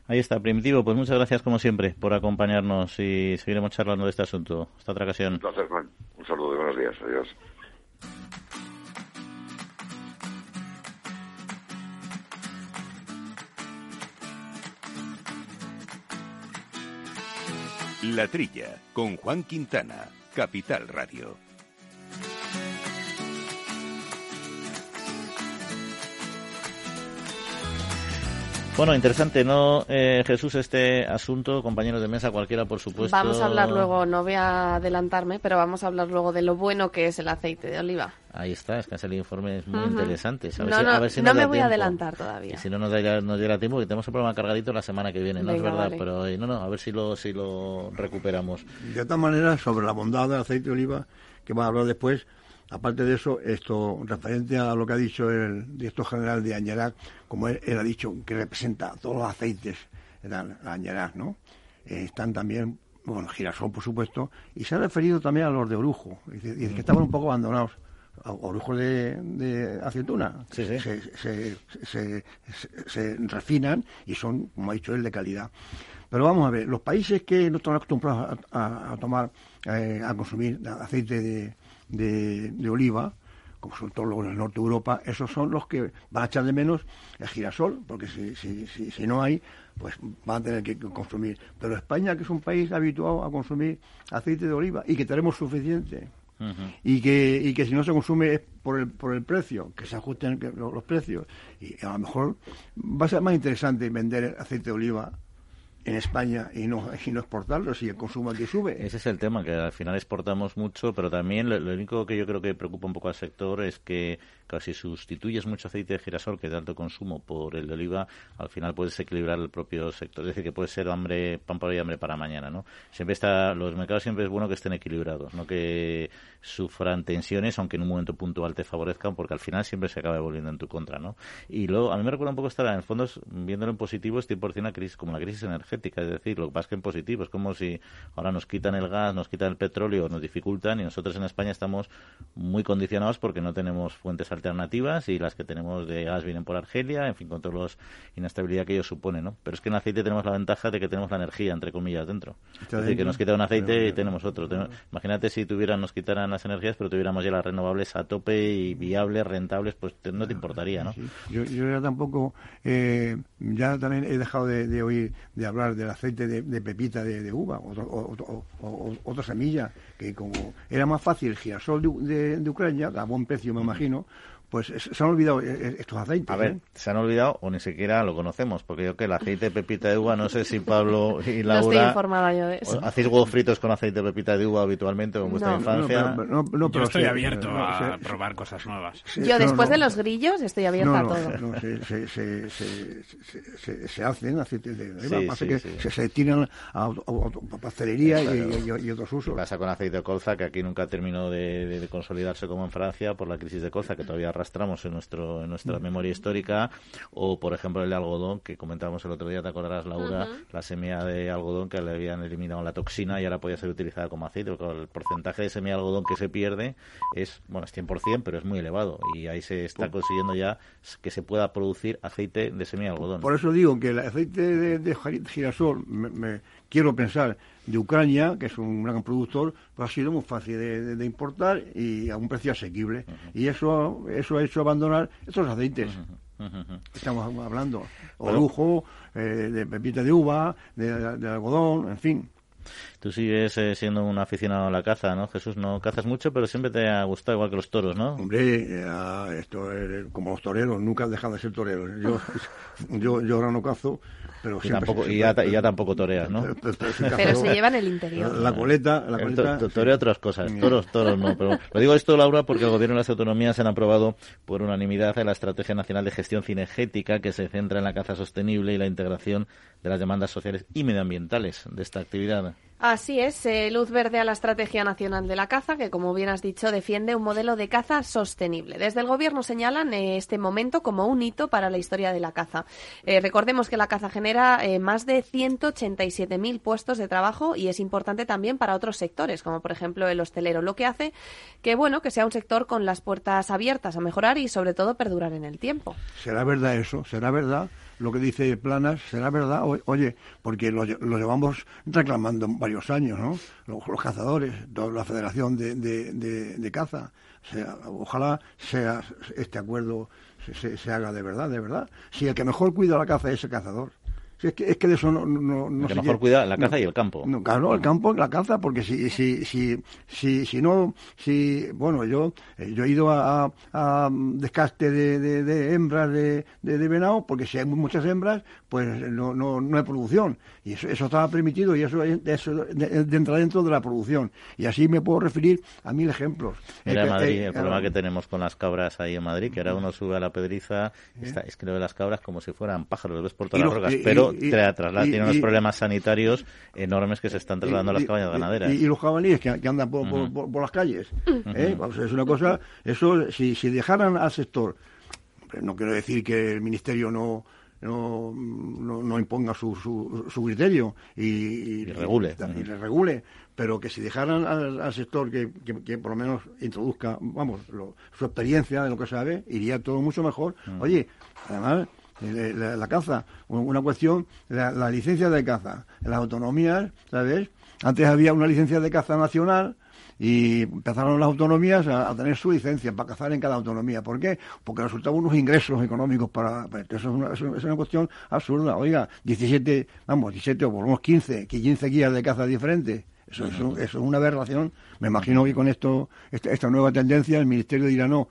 Speaker 2: Ahí está, Primitivo. Pues muchas gracias, como siempre, por acompañarnos y seguiremos charlando de este asunto. Hasta otra ocasión.
Speaker 9: Un placer, Juan. Un saludo y buenos días. Adiós.
Speaker 1: La Trilla, con Juan Quintana, Capital Radio.
Speaker 2: Bueno, interesante, ¿no, eh, Jesús, este asunto, compañeros de mesa, cualquiera, por supuesto.
Speaker 4: Vamos a hablar luego, no voy a adelantarme, pero vamos a hablar luego de lo bueno que es el aceite de oliva.
Speaker 2: Ahí está, es que ese informe es muy
Speaker 4: Ujú.
Speaker 2: interesante. A ver
Speaker 4: No,
Speaker 2: si-
Speaker 4: no,
Speaker 2: a ver si
Speaker 4: no
Speaker 2: nos
Speaker 4: me voy a
Speaker 2: tiempo.
Speaker 4: adelantar todavía.
Speaker 2: Y si no nos da, nos diera tiempo, que tenemos el programa cargadito la semana que viene, ¿no? es
Speaker 4: Venga,
Speaker 2: verdad,
Speaker 4: vale.
Speaker 2: pero eh, no, no, a ver si lo, si lo recuperamos.
Speaker 3: De otra manera, sobre la bondad del aceite de oliva, que vamos a hablar después, aparte de eso, esto referente a lo que ha dicho el director general de Añarac, como él, él ha dicho, que representa todos los aceites, la Añarac, ¿no? Eh, están también, bueno, girasol, por supuesto, y se ha referido también a los de orujo, dice que estaban un poco abandonados. Orujos de, de aceituna
Speaker 2: Sí, sí.
Speaker 3: Se, se- se- se- se refinan y son, como ha dicho él, de calidad. Pero vamos a ver, los países que no están acostumbrados a, a- a tomar, eh, a consumir aceite de, de- de oliva, como son todos los del norte de Europa, esos son los que van a echar de menos el girasol, porque si, si, si, si no hay, pues van a tener que consumir. Pero España, que es un país habituado a consumir aceite de oliva y que tenemos suficiente, y que, y que si no se consume es por el, por el precio, que se ajusten los, los precios. Y a lo mejor va a ser más interesante vender aceite de oliva en España y no, y no exportarlo si el consumo aquí sube.
Speaker 2: Ese es el tema, que al final exportamos mucho, pero también lo, único que yo creo que preocupa un poco al sector es que casi sustituyes mucho aceite de girasol que de alto consumo por el de oliva, al final puedes equilibrar el propio sector. Es decir, que puede ser hambre, pan para hoy y hambre para mañana, ¿no? Siempre está, los mercados siempre es bueno que estén equilibrados, no que sufran tensiones, aunque en un momento puntual te favorezcan, porque al final siempre se acaba volviendo en tu contra, ¿no? Y luego, a mí me recuerda un poco estar en el fondo, viéndolo en positivo, es 100% una crisis, como la crisis energética, es decir, lo que pasa es que en positivo, es como si ahora nos quitan el gas, nos quitan el petróleo, nos dificultan y nosotros en España estamos muy condicionados porque no tenemos fuentes alternativas y las que tenemos de gas vienen por Argelia, en fin, con toda la inestabilidad que ello supone, ¿no? Pero es que en aceite tenemos la ventaja de que tenemos la energía, entre comillas, dentro. Es decir, que nos quita un aceite
Speaker 3: Pero-
Speaker 2: y tenemos otro. Imagínate si tuvieran, nos quitaran las energías, pero tuviéramos ya las renovables a tope y viables, rentables, pues te- no te importaría, ¿no?
Speaker 3: Sí. Yo, yo ya tampoco, eh, ya también he dejado de, de oír, de hablar del aceite de, pepita de, uva, o, otra semilla, que como era más fácil el girasol de Ucrania, a buen precio me imagino, pues se han olvidado eh, eh, estos aceites.
Speaker 2: A ver,
Speaker 3: ¿eh?
Speaker 2: se han olvidado o ni siquiera lo conocemos, porque yo que el aceite de pepita de uva, no sé si Pablo y Laura...
Speaker 4: No estoy informada yo de eso.
Speaker 2: ¿Hacéis huevos fritos con aceite de pepita de uva habitualmente en vuestra infancia?
Speaker 5: No, no, yo estoy abierto a probar cosas nuevas.
Speaker 4: yo después de los grillos estoy abierta a todo.
Speaker 3: No, se, se, se, se, hacen aceites de uva, sí, sí, que se, tiran a, pastelería y, otros usos.
Speaker 2: Pasa con aceite de colza, que aquí nunca terminó de, de, consolidarse como en Francia por la crisis de colza, que todavía arrastramos en, nuestro, en nuestra memoria histórica, o por ejemplo el algodón, que comentábamos el otro día, te acordarás, Laura, la semilla de algodón que le habían eliminado la toxina y ahora podía ser utilizada como aceite. El porcentaje de semilla de algodón que se pierde es, bueno, es 100%, pero es muy elevado y ahí se está consiguiendo ya que se pueda producir aceite de semilla de algodón.
Speaker 3: Por eso digo que el aceite de, girasol, me, quiero pensar, de Ucrania, que es un gran productor, pues ha sido muy fácil de, importar y a un precio asequible. Y eso, eso ha hecho abandonar estos aceites. Estamos hablando, o lujo, eh, de pepita de uva, de, algodón, en fin.
Speaker 2: Tú sigues eh, siendo un aficionado a la caza, ¿no, Jesús? No cazas mucho, pero siempre te ha gustado igual que los toros, ¿no?
Speaker 3: Hombre, esto es como los toreros, nunca has dejado de ser torero. Yo, yo, yo ahora no cazo, pero
Speaker 2: y, tampoco, y, ya, tampoco toreas, ¿no?
Speaker 4: Pero, se lleva en el interior.
Speaker 3: La coleta, la coleta.
Speaker 2: torea otras cosas, toros, toros no. Pero lo digo esto, Laura, porque el gobierno y las autonomías han aprobado por unanimidad la Estrategia Nacional de Gestión Cinegética que se centra en la caza sostenible y la integración de las demandas sociales y medioambientales de esta actividad.
Speaker 4: Así es, eh, luz verde a la Estrategia Nacional de la Caza, que como bien has dicho, defiende un modelo de caza sostenible. Desde el Gobierno señalan eh, este momento como un hito para la historia de la caza. Eh, recordemos que la caza genera más de 187.000 puestos de trabajo y es importante también para otros sectores, como por ejemplo el hostelero, lo que hace que bueno que sea un sector con las puertas abiertas a mejorar y sobre todo perdurar en el tiempo.
Speaker 3: ¿Será verdad eso? ¿Será verdad? Lo que dice Planas será verdad, oye, porque lo, llevamos reclamando varios años, ¿no? Los, cazadores, toda la Federación de, de, Caza. sea, ojalá sea este acuerdo se, se, haga de verdad, de verdad. Si el que mejor cuida la caza es el cazador, es que, es que de eso no, no, no
Speaker 2: que mejor cuida la caza y el campo.
Speaker 3: No, claro, el campo, la caza, porque si, si, si, si, si no, si, bueno, yo, eh, yo he ido a, a, descaste de, de, hembras de, de, venado, porque si hay muchas hembras, pues no, no, no hay producción. Y eso, eso estaba permitido y eso, eso entra dentro de la producción. Y así me puedo referir a mil ejemplos.
Speaker 2: Mira, Madrid, el problema que tenemos con las cabras ahí en Madrid, que ahora uno sube a la pedriza, está, es que lo de las cabras como si fueran pájaros, lo ves por todas las rocas, pero tiene unos problemas sanitarios enormes que se están trasladando a las cabañas ganaderas.
Speaker 3: Y, los jabalíes que, andan por, las calles. ¿eh? es una cosa, eso, si, si dejaran al sector, no quiero decir que el ministerio no no, no, imponga su, su, criterio y,
Speaker 2: regule.
Speaker 3: Y, le regule, pero que si dejaran al, sector que, que, por lo menos introduzca, vamos, su experiencia de lo que sabe, iría todo mucho mejor. Oye, además, la, caza, una cuestión, la, licencia de caza, las autonomías, ¿sabes? Antes había una licencia de caza nacional y empezaron las autonomías a, tener su licencia para cazar en cada autonomía. ¿Por qué? Porque resultaban unos ingresos económicos para... eso, es una, es una, cuestión absurda. Oiga, 17, vamos, 17 o por lo menos 15, 15 guías de caza diferentes. Eso, eso, es una aberración. Me imagino que con esto, esta nueva tendencia, el Ministerio dirá no,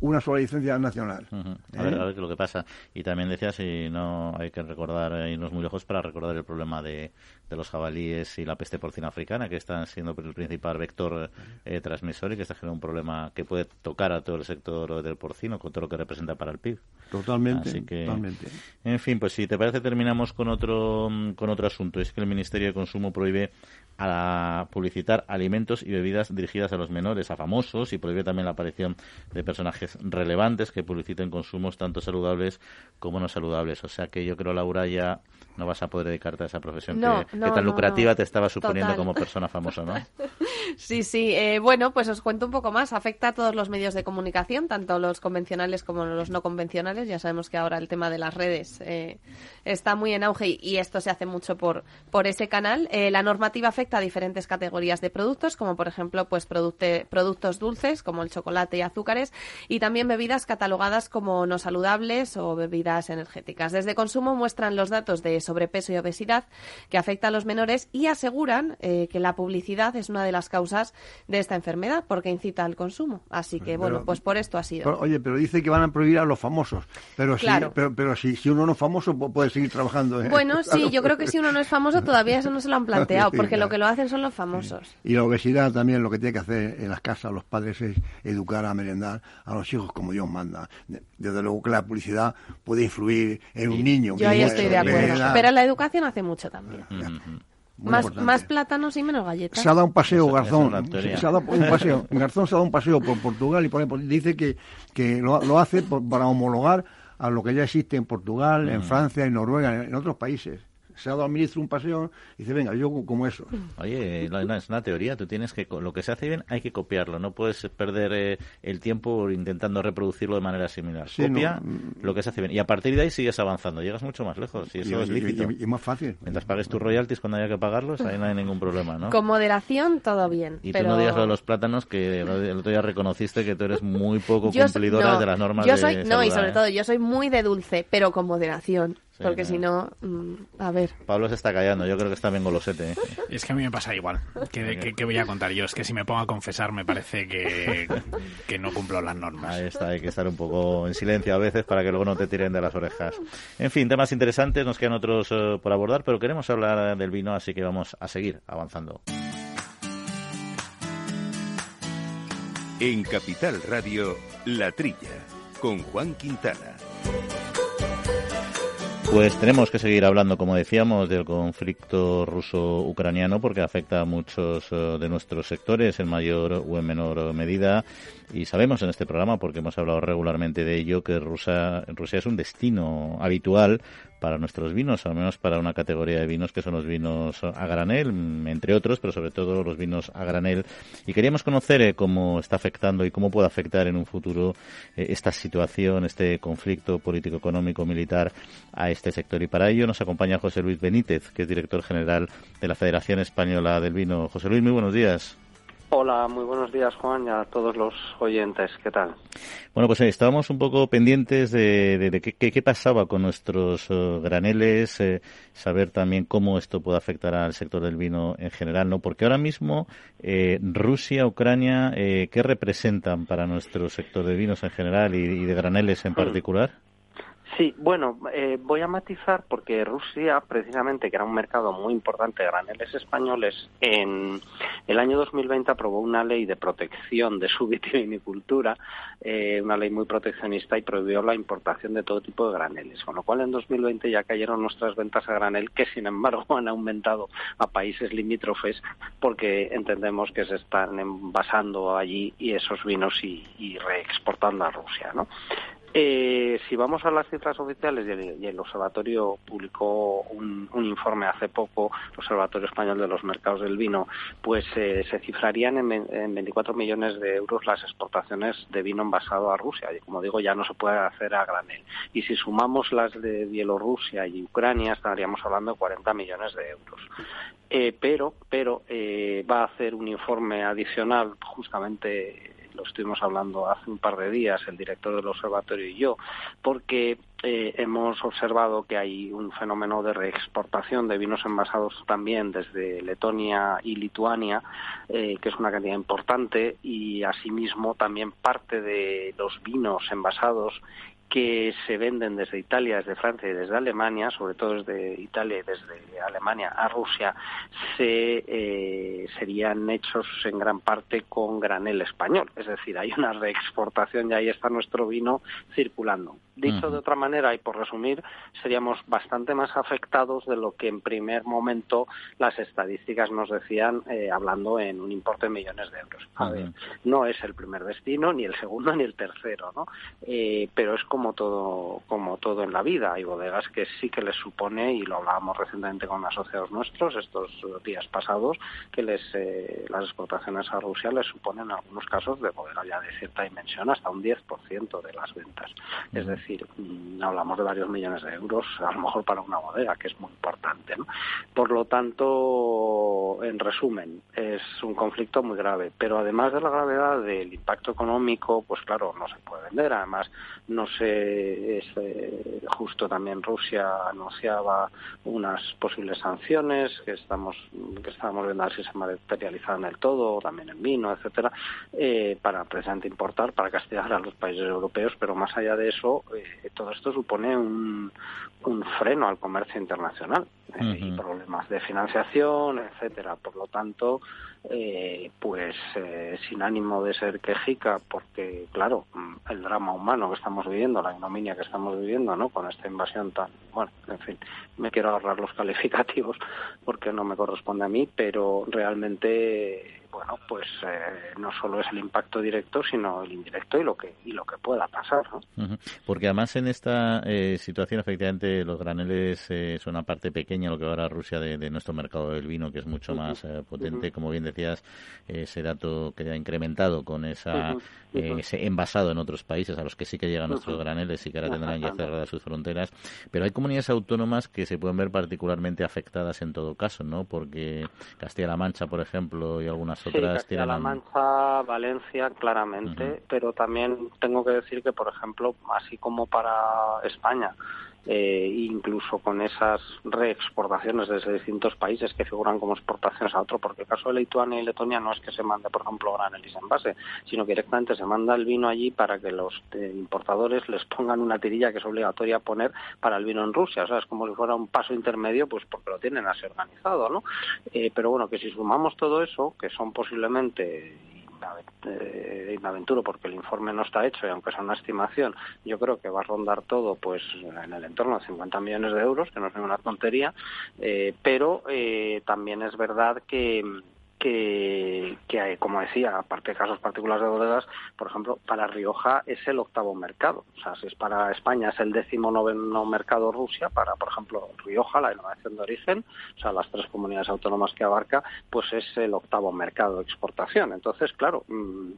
Speaker 3: una sola licencia nacional.
Speaker 2: a, ver, ¿Eh? a ver qué es lo que pasa. Y también decía si no hay que recordar, eh, irnos muy lejos para recordar el problema de, de los jabalíes y la peste porcina africana, que están siendo el principal vector eh, transmisor y que está generando un problema que puede tocar a todo el sector del porcino, con todo lo que representa para el PIB.
Speaker 3: Totalmente, totalmente.
Speaker 2: En fin, pues si te parece terminamos con otro, con otro asunto. Es que el Ministerio de Consumo prohíbe a publicitar alimentos y bebidas dirigidas a los menores, a famosos, y prohíbe también la aparición de personajes relevantes que publiciten consumos tanto saludables como no saludables. O sea que yo creo, Laura, ya no vas a poder dedicarte a esa profesión que, tan lucrativa te estaba suponiendo como persona famosa, ¿no?
Speaker 4: sí, sí. Eh, bueno, pues os cuento un poco más. Afecta a todos los medios de comunicación, tanto los convencionales como los no convencionales. Ya sabemos que ahora el tema de las redes eh, está muy en auge y, esto se hace mucho por, por ese canal. Eh, la normativa afecta a diferentes categorías de productos, como por ejemplo, pues productos dulces, como el chocolate y azúcares, y también bebidas catalogadas como no saludables o bebidas energéticas. Desde consumo muestran los datos de sobrepeso y obesidad que afecta a los menores y aseguran eh, que la publicidad es una de las causas de esta enfermedad porque incita al consumo. Así que, bueno, pues por esto ha sido.
Speaker 3: oye, pero dice que van a prohibir a los famosos. Pero, pero, pero si, si uno no es famoso puede seguir trabajando.
Speaker 4: Bueno, sí, yo creo que si uno no es famoso todavía eso no se lo han planteado porque lo que lo hacen son los famosos.
Speaker 3: Y la obesidad también lo que tiene que hacer en las casas los padres es educar a merendar a los hijos como Dios manda. Desde luego que la publicidad puede influir en un niño.
Speaker 4: Yo ahí estoy de acuerdo. Pero la educación hace mucho también. Más, más, plátanos y menos galletas.
Speaker 3: Se ha dado un paseo Garzón. Se, ha dado un paseo. Garzón se ha dado un paseo por Portugal y por, dice que, que lo, lo hace para homologar a lo que ya existe en Portugal, en Francia, en Noruega, en otros países se ha dado al ministro un paseo y dice, venga, yo como eso.
Speaker 2: Oye, es una teoría, tú tienes que, lo que se hace bien hay que copiarlo, no puedes perder eh, el tiempo intentando reproducirlo de manera similar. Copia mm, lo que se hace bien y a partir de ahí sigues avanzando, llegas mucho más lejos y eso es lícito.
Speaker 3: Y, más fácil.
Speaker 2: Mientras pagues tus royalties cuando haya que pagarlos, ahí no hay ningún problema, ¿no?
Speaker 4: Con moderación, todo bien.
Speaker 2: Y tú no digas lo de los plátanos, que el otro día reconociste que tú eres muy poco cumplidora de las normas
Speaker 4: yo soy, No, y sobre ¿eh? todo, yo soy muy de dulce, pero con moderación porque si no, mm, a ver.
Speaker 2: Pablo se está callando, yo creo que está bien golosete. ¿eh?
Speaker 5: Es que a mí me pasa igual. ¿Qué, voy a contar yo? Es que si me pongo a confesar me parece que, que no cumplo las normas.
Speaker 2: Ahí está, hay que estar un poco en silencio a veces para que luego no te tiren de las orejas. En fin, temas interesantes, nos quedan otros eh, por abordar, pero queremos hablar del vino, así que vamos a seguir avanzando.
Speaker 1: En Capital Radio, La Trilla, con Juan Quintana.
Speaker 2: Pues tenemos que seguir hablando, como decíamos, del conflicto ruso-ucraniano porque afecta a muchos eh, de nuestros sectores en mayor o en menor medida. Y sabemos en este programa, porque hemos hablado regularmente de ello, que Rusia, Rusia es un destino habitual para nuestros vinos, al menos para una categoría de vinos que son los vinos a granel, entre otros, pero sobre todo los vinos a granel. Y queríamos conocer eh, cómo está afectando y cómo puede afectar en un futuro eh, esta situación, este conflicto político, económico, militar a este sector. Y para ello nos acompaña José Luis Benítez, que es director general de la Federación Española del Vino. José Luis, muy buenos días.
Speaker 10: Hola, muy buenos días Juan y a todos los oyentes. ¿Qué tal?
Speaker 2: Bueno, pues eh, estábamos un poco pendientes de, qué, pasaba con nuestros eh, graneles, eh, saber también cómo esto puede afectar al sector del vino en general, ¿no? Porque ahora mismo Rusia, Ucrania, ¿qué representan para nuestro sector de vinos en general y, de graneles en hmm. particular?
Speaker 10: Sí, bueno, eh, voy a matizar porque Rusia, precisamente, que era un mercado muy importante de graneles españoles, en el año 2020 aprobó una ley de protección de su vitivinicultura, eh, una ley muy proteccionista y prohibió la importación de todo tipo de graneles, con lo cual en 2020 ya cayeron nuestras ventas a granel, que sin embargo han aumentado a países limítrofes porque entendemos que se están envasando allí y esos vinos y, y reexportando a Rusia, ¿no? Eh, si vamos a las cifras oficiales, y el, Observatorio publicó un, informe hace poco, el Observatorio Español de los Mercados del Vino, pues eh, se cifrarían en, en, 24 millones de euros las exportaciones de vino envasado a Rusia. Y como digo, ya no se puede hacer a granel. Y si sumamos las de Bielorrusia y Ucrania, estaríamos hablando de 40 millones de euros. Eh, pero pero va a hacer un informe adicional justamente lo estuvimos hablando hace un par de días el director del observatorio y yo, porque eh, hemos observado que hay un fenómeno de reexportación de vinos envasados también desde Letonia y Lituania, eh, que es una cantidad importante, y asimismo también parte de los vinos envasados que se venden desde Italia, desde Francia y desde Alemania, sobre todo desde Italia y desde Alemania a Rusia, se, eh, serían hechos en gran parte con granel español. Es decir, hay una reexportación y ahí está nuestro vino circulando. Dicho de otra manera, y por resumir, seríamos bastante más afectados de lo que en primer momento las estadísticas nos decían, eh, hablando en un importe de millones de euros. A ver, no es el primer destino, ni el segundo, ni el tercero, ¿no? Eh, pero es como todo, como todo en la vida. Hay bodegas que sí que les supone, y lo hablábamos recientemente con asociados nuestros estos días pasados, que les, eh, las exportaciones a Rusia les suponen en algunos casos de bodega ya de cierta dimensión hasta un 10% de las ventas. Es decir, mm, hablamos de varios millones de euros, a lo mejor para una bodega, que es muy importante. Por lo tanto, en resumen, es un conflicto muy grave, pero además de la gravedad del impacto económico, pues claro, no se puede vender. Además, no sé, es, eh, justo también Rusia anunciaba unas posibles sanciones que estamos que estábamos viendo si se materializaban del todo, también en vino, etcétera, eh, para precisamente importar, para castigar a los países europeos, pero más allá de eso, eh, todo esto supone un, un freno al comercio internacional eh, y problemas de financiación, etcétera. Por lo tanto, eh, pues eh, sin ánimo de ser quejica, porque claro, mm, el drama humano que estamos viviendo, la ignominia que estamos viviendo, ¿no? Con esta invasión tan, bueno, en fin, me quiero ahorrar los calificativos porque no me corresponde a mí, pero realmente bueno, pues eh, no solo es el impacto directo, sino el indirecto y lo que y lo que pueda pasar. ¿no?
Speaker 2: Porque además en esta eh, situación, efectivamente, los graneles eh, son una parte pequeña, lo que ahora Rusia, de, nuestro mercado del vino, que es mucho más potente. Como bien decías, ese dato que ha incrementado con esa ese envasado en otros países, a los que sí que llegan nuestros graneles y que ahora tendrán ya cerradas sus fronteras. Pero hay comunidades autónomas que se pueden ver particularmente afectadas en todo caso, ¿no? Porque Castilla-La Mancha, por ejemplo, y algunas sí,
Speaker 10: La Mancha, Valencia, claramente, pero también tengo que decir que, por ejemplo, así como para España, eh, incluso con esas reexportaciones desde distintos países que figuran como exportaciones a otro, porque el caso de Lituania y Letonia no es que se mande, por ejemplo, granelis en base, sino que directamente se manda el vino allí para que los eh, importadores les pongan una tirilla que es obligatoria poner para el vino en Rusia, o sea, es como si fuera un paso intermedio, pues porque lo tienen así organizado, ¿no? Eh, pero bueno, que si sumamos todo eso, que son posiblemente eh, me aventuro porque el informe no está hecho y aunque sea una estimación, yo creo que va a rondar todo pues en el entorno de 50 millones de euros, que no es ninguna tontería, eh, pero eh, también es verdad que que, que, como decía, aparte de casos particulares de bodegas, por ejemplo, para Rioja es el octavo mercado. O sea, si es para España es el décimo noveno mercado Rusia, para, por ejemplo, Rioja, la innovación de origen, o sea, las tres comunidades autónomas que abarca, pues es el octavo mercado de exportación. Entonces, claro, mm,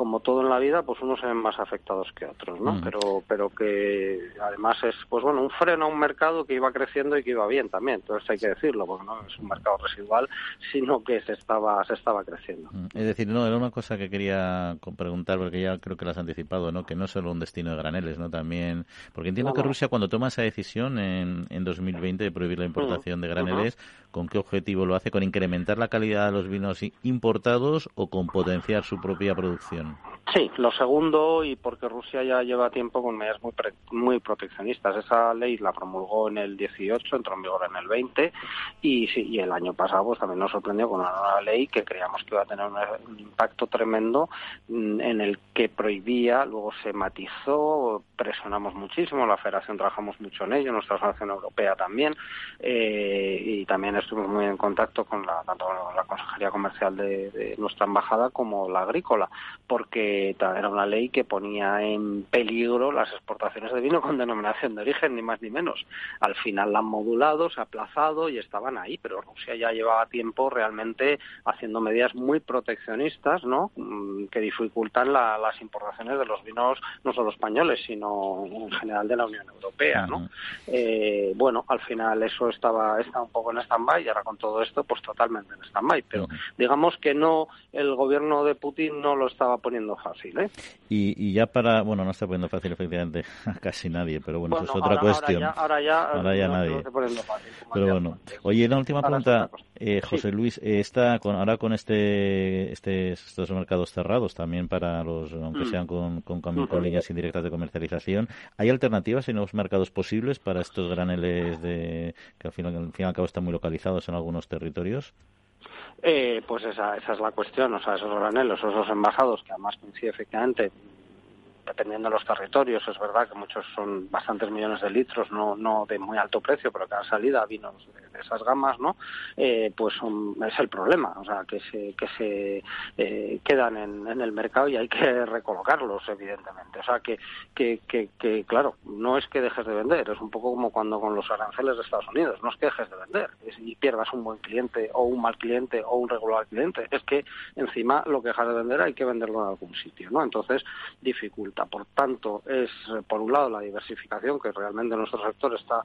Speaker 10: como todo en la vida, pues unos se ven más afectados que otros, ¿no? Pero, pero que además es, pues bueno, un freno a un mercado que iba creciendo y que iba bien también. Entonces hay que decirlo, porque no es un mercado residual, sino que se estaba, se estaba creciendo.
Speaker 2: Es decir, no, era una cosa que quería preguntar, porque ya creo que lo has anticipado, ¿no? Que no es solo un destino de graneles, ¿no? También, porque entiendo que Rusia cuando toma esa decisión en, en 2020 de prohibir la importación de graneles, ¿con qué objetivo lo hace? ¿Con incrementar la calidad de los vinos importados o con potenciar su propia producción?
Speaker 10: Sí, lo segundo, y porque Rusia ya lleva tiempo con medidas muy, muy proteccionistas. Esa ley la promulgó en el 18, entró en vigor en el 20, y, sí, y el año pasado pues, también nos sorprendió con una nueva ley que creíamos que iba a tener un, impacto tremendo mm, en el que prohibía, luego se matizó, presionamos muchísimo, la Federación trabajamos mucho en ello, nuestra Asociación Europea también, eh, y también estuvimos muy en contacto con la, tanto la Consejería Comercial de nuestra embajada como la agrícola porque era una ley que ponía en peligro las exportaciones de vino con denominación de origen, ni más ni menos. Al final la han modulado, se ha aplazado y estaban ahí, pero Rusia ya llevaba tiempo realmente haciendo medidas muy proteccionistas, ¿no? Mm, que dificultan las importaciones de los vinos no solo españoles, sino en general de la Unión Europea, ¿no? Eh, bueno, al final eso estaba, estaba un poco en stand-by y ahora con todo esto, pues totalmente en stand-by. Pero digamos que no, el gobierno de Putin no lo estaba poniendo fácil. ¿eh?
Speaker 2: Y, ya para, bueno, no está poniendo fácil efectivamente a casi nadie, pero bueno, eso es otra cuestión.
Speaker 10: Ahora ya, ahora ya, nadie.
Speaker 2: pero bueno, oye, la última pregunta, eh, José Luis, eh, está con, ahora con este, este, estos mercados cerrados también para los, aunque mm. sean con, con, con, líneas indirectas de comercialización, ¿hay alternativas y nuevos mercados posibles para estos graneles de, que al final, al fin y al cabo están muy localizados en algunos territorios?
Speaker 10: Eh, pues esa, esa es la cuestión, o sea, esos granelos, esos envasados, que además coincide efectivamente dependiendo de los territorios, es verdad que muchos son bastantes millones de litros, no, no de muy alto precio, pero cada salida vinos de, esas gamas, ¿no? Eh, pues es el problema, o sea, que se, que se eh, quedan en, en, el mercado y hay que recolocarlos, evidentemente. O sea, que, que, que, que, claro, no es que dejes de vender, es un poco como cuando con los aranceles de Estados Unidos, no es que dejes de vender y pierdas un buen cliente o un mal cliente o un regular cliente, es que encima lo que dejas de vender hay que venderlo en algún sitio, ¿no? Entonces, dificulta. Por tanto, es por un lado la diversificación, que realmente nuestro sector está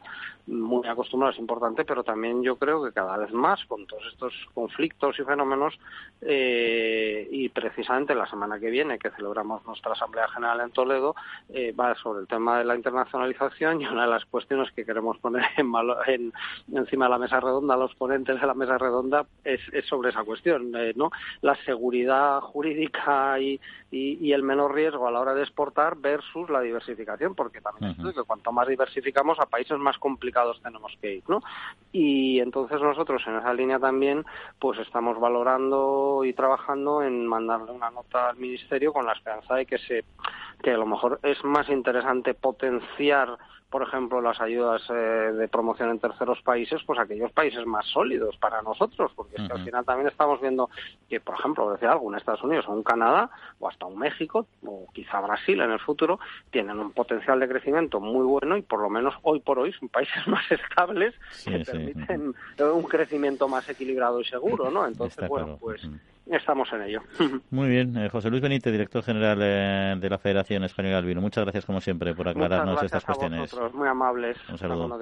Speaker 10: muy acostumbrado, es importante, pero también yo creo que cada vez más con todos estos conflictos y fenómenos, eh, y precisamente la semana que viene, que celebramos nuestra Asamblea General en Toledo, eh, va sobre el tema de la internacionalización y una de las cuestiones que queremos poner en, encima de la mesa redonda, los ponentes de la mesa redonda, es, sobre esa cuestión, eh, ¿no? La seguridad jurídica y, y, el menor riesgo a la hora de exportar versus la diversificación, porque también es que cuanto más diversificamos a países más complicados tenemos que ir, ¿no? Y entonces nosotros en esa línea también pues estamos valorando y trabajando en mandarle una nota al ministerio con la esperanza de que se que a lo mejor es más interesante potenciar por ejemplo, las ayudas eh, de promoción en terceros países, pues aquellos países más sólidos para nosotros, porque es que al final también estamos viendo que, por ejemplo, decía algo, un Estados Unidos o un Canadá, o hasta un México, o quizá Brasil en el futuro, tienen un potencial de crecimiento muy bueno y por lo menos hoy por hoy son países más estables que permiten un crecimiento más equilibrado y seguro, ¿no? Entonces, bueno, pues estamos en ello.
Speaker 2: Muy bien, eh, José Luis Benítez, director general eh, de la Federación Española del Vino. Muchas gracias, como siempre, por aclararnos estas
Speaker 10: a
Speaker 2: cuestiones.
Speaker 10: Vosotros, muy amables.
Speaker 2: Un saludo.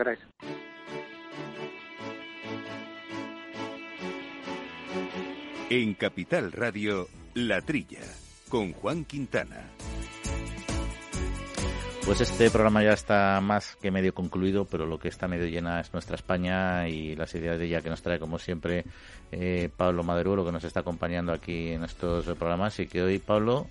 Speaker 1: En Capital Radio, La Trilla, con Juan Quintana.
Speaker 2: Pues este programa ya está más que medio concluido, pero lo que está medio llena es nuestra España y las ideas de ella que nos trae, como siempre, eh, Pablo Maderuelo, que nos está acompañando aquí en estos programas. Y que hoy, Pablo,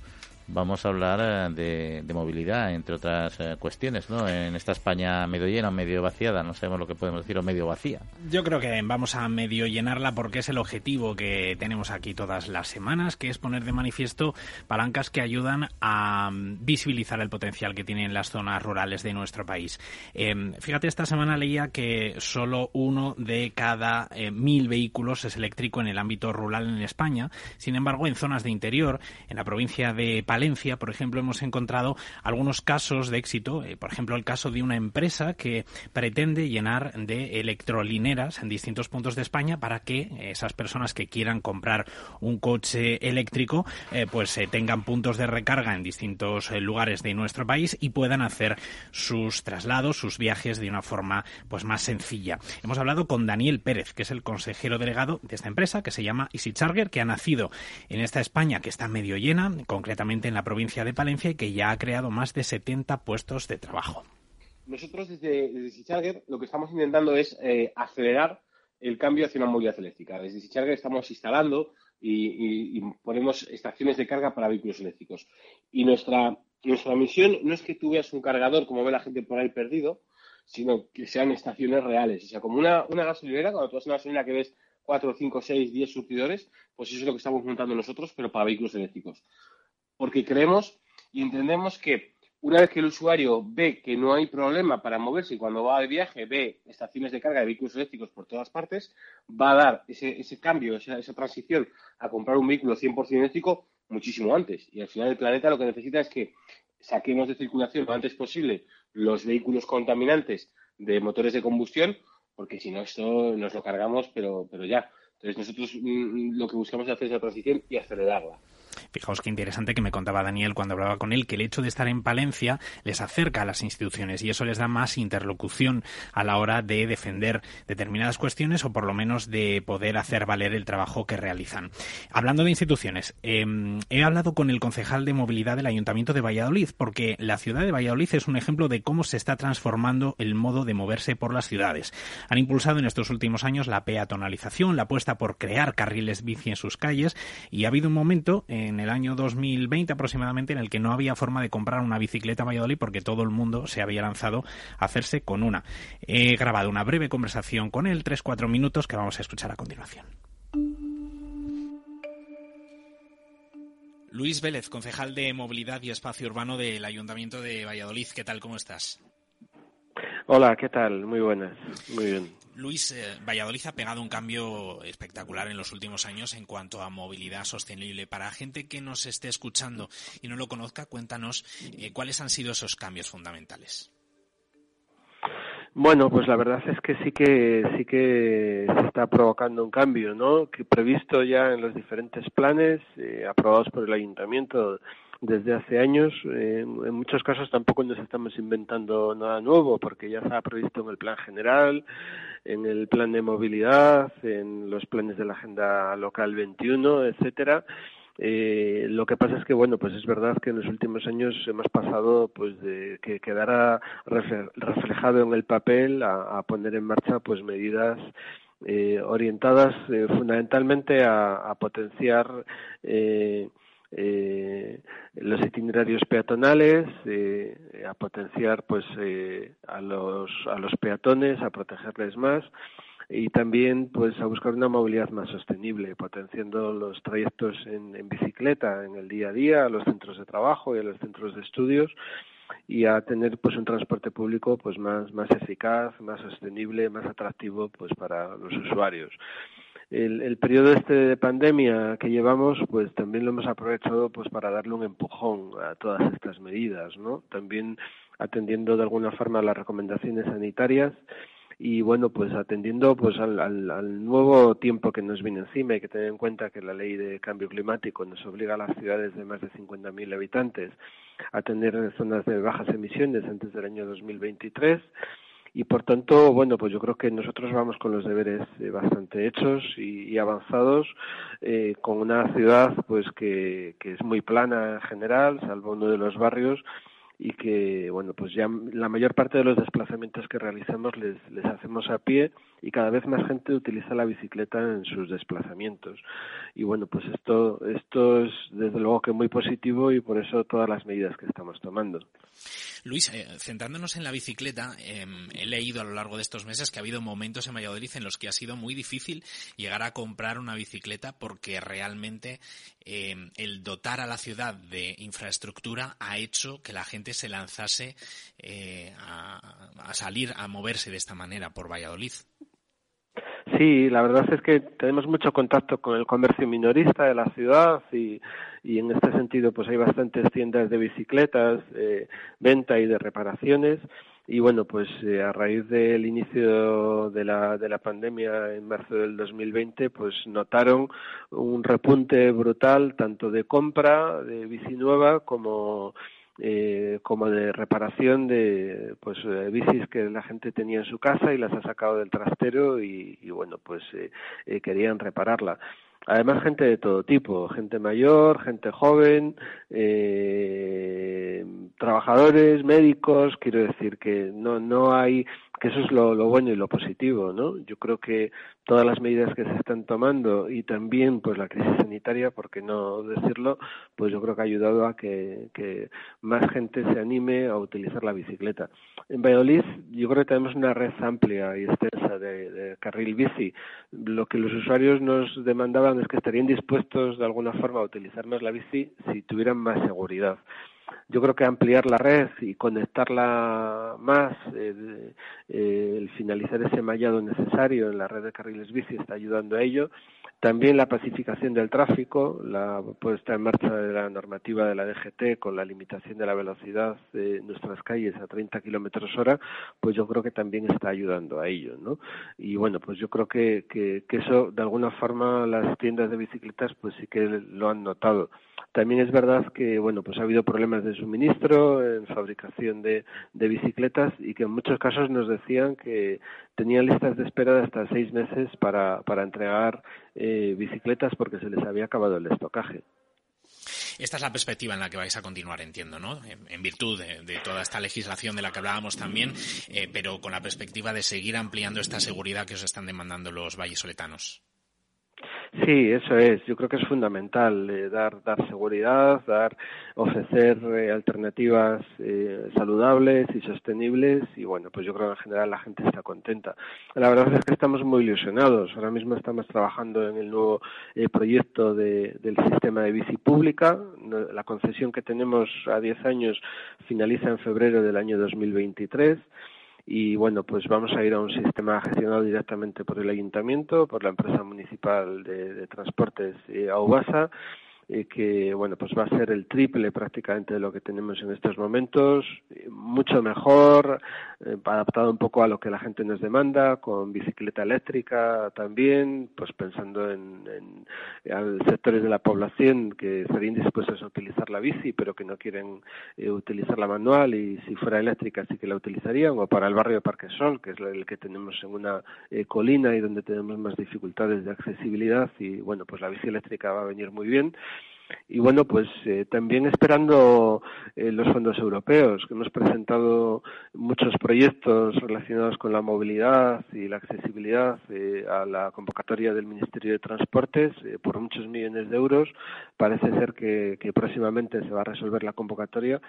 Speaker 2: vamos a hablar eh, de, movilidad, entre otras eh, cuestiones, ¿no? En esta España medio llena o medio vaciada, no sabemos lo que podemos decir, o medio vacía.
Speaker 5: Yo creo que vamos a medio llenarla porque es el objetivo que tenemos aquí todas las semanas, que es poner de manifiesto palancas que ayudan a mm, visibilizar el potencial que tienen las zonas rurales de nuestro país. Em, fíjate, esta semana leía que solo uno de cada eh, mil vehículos es eléctrico en el ámbito rural en España. Sin embargo, en zonas de interior, en la provincia de Valencia, por ejemplo, hemos encontrado algunos casos de éxito. Eh, por ejemplo, el caso de una empresa que pretende llenar de electrolineras en distintos puntos de España para que esas personas que quieran comprar un coche eléctrico eh, pues eh, tengan puntos de recarga en distintos lugares de nuestro país y puedan hacer sus traslados, sus viajes de una forma pues más sencilla. Hemos hablado con Daniel Pérez, que es el consejero delegado de esta empresa que se llama Easy Charger, que ha nacido en esta España que está medio llena, concretamente en la provincia de Palencia y que ya ha creado más de 70 puestos de trabajo.
Speaker 11: Nosotros desde, desde lo que estamos intentando es eh, acelerar el cambio hacia una movilidad eléctrica. Desde Sicharger estamos instalando y, ponemos estaciones de carga para vehículos eléctricos. Y nuestra, nuestra misión no es que tú veas un cargador como ve la gente por ahí perdido, sino que sean estaciones reales. O sea, como una, una gasolinera, cuando tú vas a una gasolinera que ves 4, 5, 6, 10 surtidores, pues eso es lo que estamos montando nosotros, pero para vehículos eléctricos porque creemos y entendemos que una vez que el usuario ve que no hay problema para moverse y cuando va de viaje ve estaciones de carga de vehículos eléctricos por todas partes, va a dar ese, cambio, esa, transición a comprar un vehículo 100% eléctrico muchísimo antes. Y al final el planeta lo que necesita es que saquemos de circulación lo antes posible los vehículos contaminantes de motores de combustión, porque si no esto nos lo cargamos, pero, pero ya. Entonces nosotros mm, lo que buscamos es hacer esa transición y acelerarla.
Speaker 5: Fijaos qué interesante que me contaba Daniel cuando hablaba con él, que el hecho de estar en Palencia les acerca a las instituciones y eso les da más interlocución a la hora de defender determinadas cuestiones o por lo menos de poder hacer valer el trabajo que realizan. Hablando de instituciones, em, he hablado con el concejal de movilidad del Ayuntamiento de Valladolid porque la ciudad de Valladolid es un ejemplo de cómo se está transformando el modo de moverse por las ciudades. Han impulsado en estos últimos años la peatonalización, la apuesta por crear carriles bici en sus calles y ha habido un momento en el año 2020 aproximadamente en el que no había forma de comprar una bicicleta Valladolid porque todo el mundo se había lanzado a hacerse con una. He grabado una breve conversación con él, 3-4 minutos, que vamos a escuchar a continuación. Luis Vélez, concejal de Movilidad y Espacio Urbano del Ayuntamiento de Valladolid. ¿Qué tal? ¿Cómo estás?
Speaker 12: Hola, ¿qué tal? Muy buenas. Muy bien.
Speaker 5: Luis, eh, Valladolid ha pegado un cambio espectacular en los últimos años en cuanto a movilidad sostenible. Para gente que nos esté escuchando y no lo conozca, cuéntanos eh, cuáles han sido esos cambios fundamentales.
Speaker 12: Bueno, pues la verdad es que sí que sí que se está provocando un cambio, ¿no? Que previsto ya en los diferentes planes eh, aprobados por el ayuntamiento desde hace años. en muchos casos tampoco nos estamos inventando nada nuevo, porque ya está previsto en el plan general, en el plan de movilidad, en los planes de la agenda local 21, etcétera. Eh, lo que pasa es que, bueno, pues es verdad que en los últimos años hemos pasado pues de que quedara reflejado en el papel a, poner en marcha pues medidas eh, orientadas eh, fundamentalmente a, a potenciar eh, eh, los itinerarios peatonales, eh, a potenciar pues eh, a los a los peatones, a protegerles más y también pues a buscar una movilidad más sostenible, potenciando los trayectos en, en bicicleta en el día a día, a los centros de trabajo y a los centros de estudios y a tener pues un transporte público pues más más eficaz, más sostenible, más atractivo pues para los usuarios el, el periodo este de pandemia que llevamos, pues también lo hemos aprovechado pues para darle un empujón a todas estas medidas, ¿no? También atendiendo de alguna forma las recomendaciones sanitarias y bueno pues atendiendo pues al, al, al, nuevo tiempo que nos viene encima hay que tener en cuenta que la ley de cambio climático nos obliga a las ciudades de más de 50.000 habitantes a tener zonas de bajas emisiones antes del año 2023 y por tanto, bueno, pues yo creo que nosotros vamos con los deberes eh, bastante hechos y, avanzados, eh, con una ciudad pues que, que es muy plana en general, salvo uno de los barrios, y que, bueno, pues ya la mayor parte de los desplazamientos que realizamos les, les hacemos a pie y cada vez más gente utiliza la bicicleta en sus desplazamientos. Y bueno, pues esto, esto es desde luego que muy positivo y por eso todas las medidas que estamos tomando.
Speaker 5: Luis, eh, centrándonos en la bicicleta, eh, he leído a lo largo de estos meses que ha habido momentos en Valladolid en los que ha sido muy difícil llegar a comprar una bicicleta porque realmente eh, el dotar a la ciudad de infraestructura ha hecho que la gente se lanzase eh, a, a salir, a moverse de esta manera por Valladolid.
Speaker 12: Sí, la verdad es que tenemos mucho contacto con el comercio minorista de la ciudad y, y en este sentido pues hay bastantes tiendas de bicicletas, eh, venta y de reparaciones. Y bueno pues eh, a raíz del inicio de la, de la pandemia en marzo del 2020 pues notaron un repunte brutal tanto de compra de bici nueva como eh, como de reparación de pues eh, bicis que la gente tenía en su casa y las ha sacado del trastero y, y bueno pues eh, eh, querían repararla. Además gente de todo tipo gente mayor gente joven eh, trabajadores médicos quiero decir que no no hay que eso es lo, bueno y lo positivo no yo creo que todas las medidas que se están tomando y también pues la crisis sanitaria, por qué no decirlo, pues yo creo que ha ayudado a que, que más gente se anime a utilizar la bicicleta. En Valladolid yo creo que tenemos una red amplia y extensa de, de carril bici. Lo que los usuarios nos demandaban es que estarían dispuestos de alguna forma a utilizar más la bici si tuvieran más seguridad yo creo que ampliar la red y conectarla más, eh, eh, el finalizar ese mallado necesario en la red de carriles bici está ayudando a ello. También la pacificación del tráfico, la puesta en marcha de la normativa de la DGT con la limitación de la velocidad de nuestras calles a 30 kilómetros hora, pues yo creo que también está ayudando a ello, ¿no? Y bueno, pues yo creo que, que, que eso, de alguna forma, las tiendas de bicicletas, pues sí que lo han notado. También es verdad que bueno pues ha habido problemas de suministro en fabricación de, de bicicletas y que en muchos casos nos decían que tenían listas de espera de hasta seis meses para, para entregar eh, bicicletas porque se les había acabado el estocaje.
Speaker 5: Esta es la perspectiva en la que vais a continuar, entiendo, ¿no? En, virtud de, de, toda esta legislación de la que hablábamos también, eh, pero con la perspectiva de seguir ampliando esta seguridad que os están demandando los vallesoletanos.
Speaker 12: Sí, eso es. Yo creo que es fundamental eh, dar, dar seguridad, dar, ofrecer eh, alternativas eh, saludables y sostenibles. Y bueno, pues yo creo que en general la gente está contenta. La verdad es que estamos muy ilusionados. Ahora mismo estamos trabajando en el nuevo proyecto de, del sistema de bici pública. La concesión que tenemos a 10 años finaliza en febrero del año 2023 y bueno, pues vamos a ir a un sistema gestionado directamente por el ayuntamiento, por la empresa municipal de, de transportes eh, Aubasa eh, que bueno pues va a ser el triple prácticamente de lo que tenemos en estos momentos mucho mejor eh, adaptado un poco a lo que la gente nos demanda con bicicleta eléctrica también pues pensando en, sectores de la población que estarían dispuestos a utilizar la bici pero que no quieren eh, utilizar la manual y si fuera eléctrica sí que la utilizarían o para el barrio de Parque Sol que es el que tenemos en una colina y donde tenemos más dificultades de accesibilidad y bueno pues la bici eléctrica va a venir muy bien y bueno, pues eh, también esperando eh, los fondos europeos, que hemos presentado muchos proyectos relacionados con la movilidad y la accesibilidad eh, a la convocatoria del Ministerio de Transportes por muchos millones de euros. Parece ser que próximamente se va a resolver la convocatoria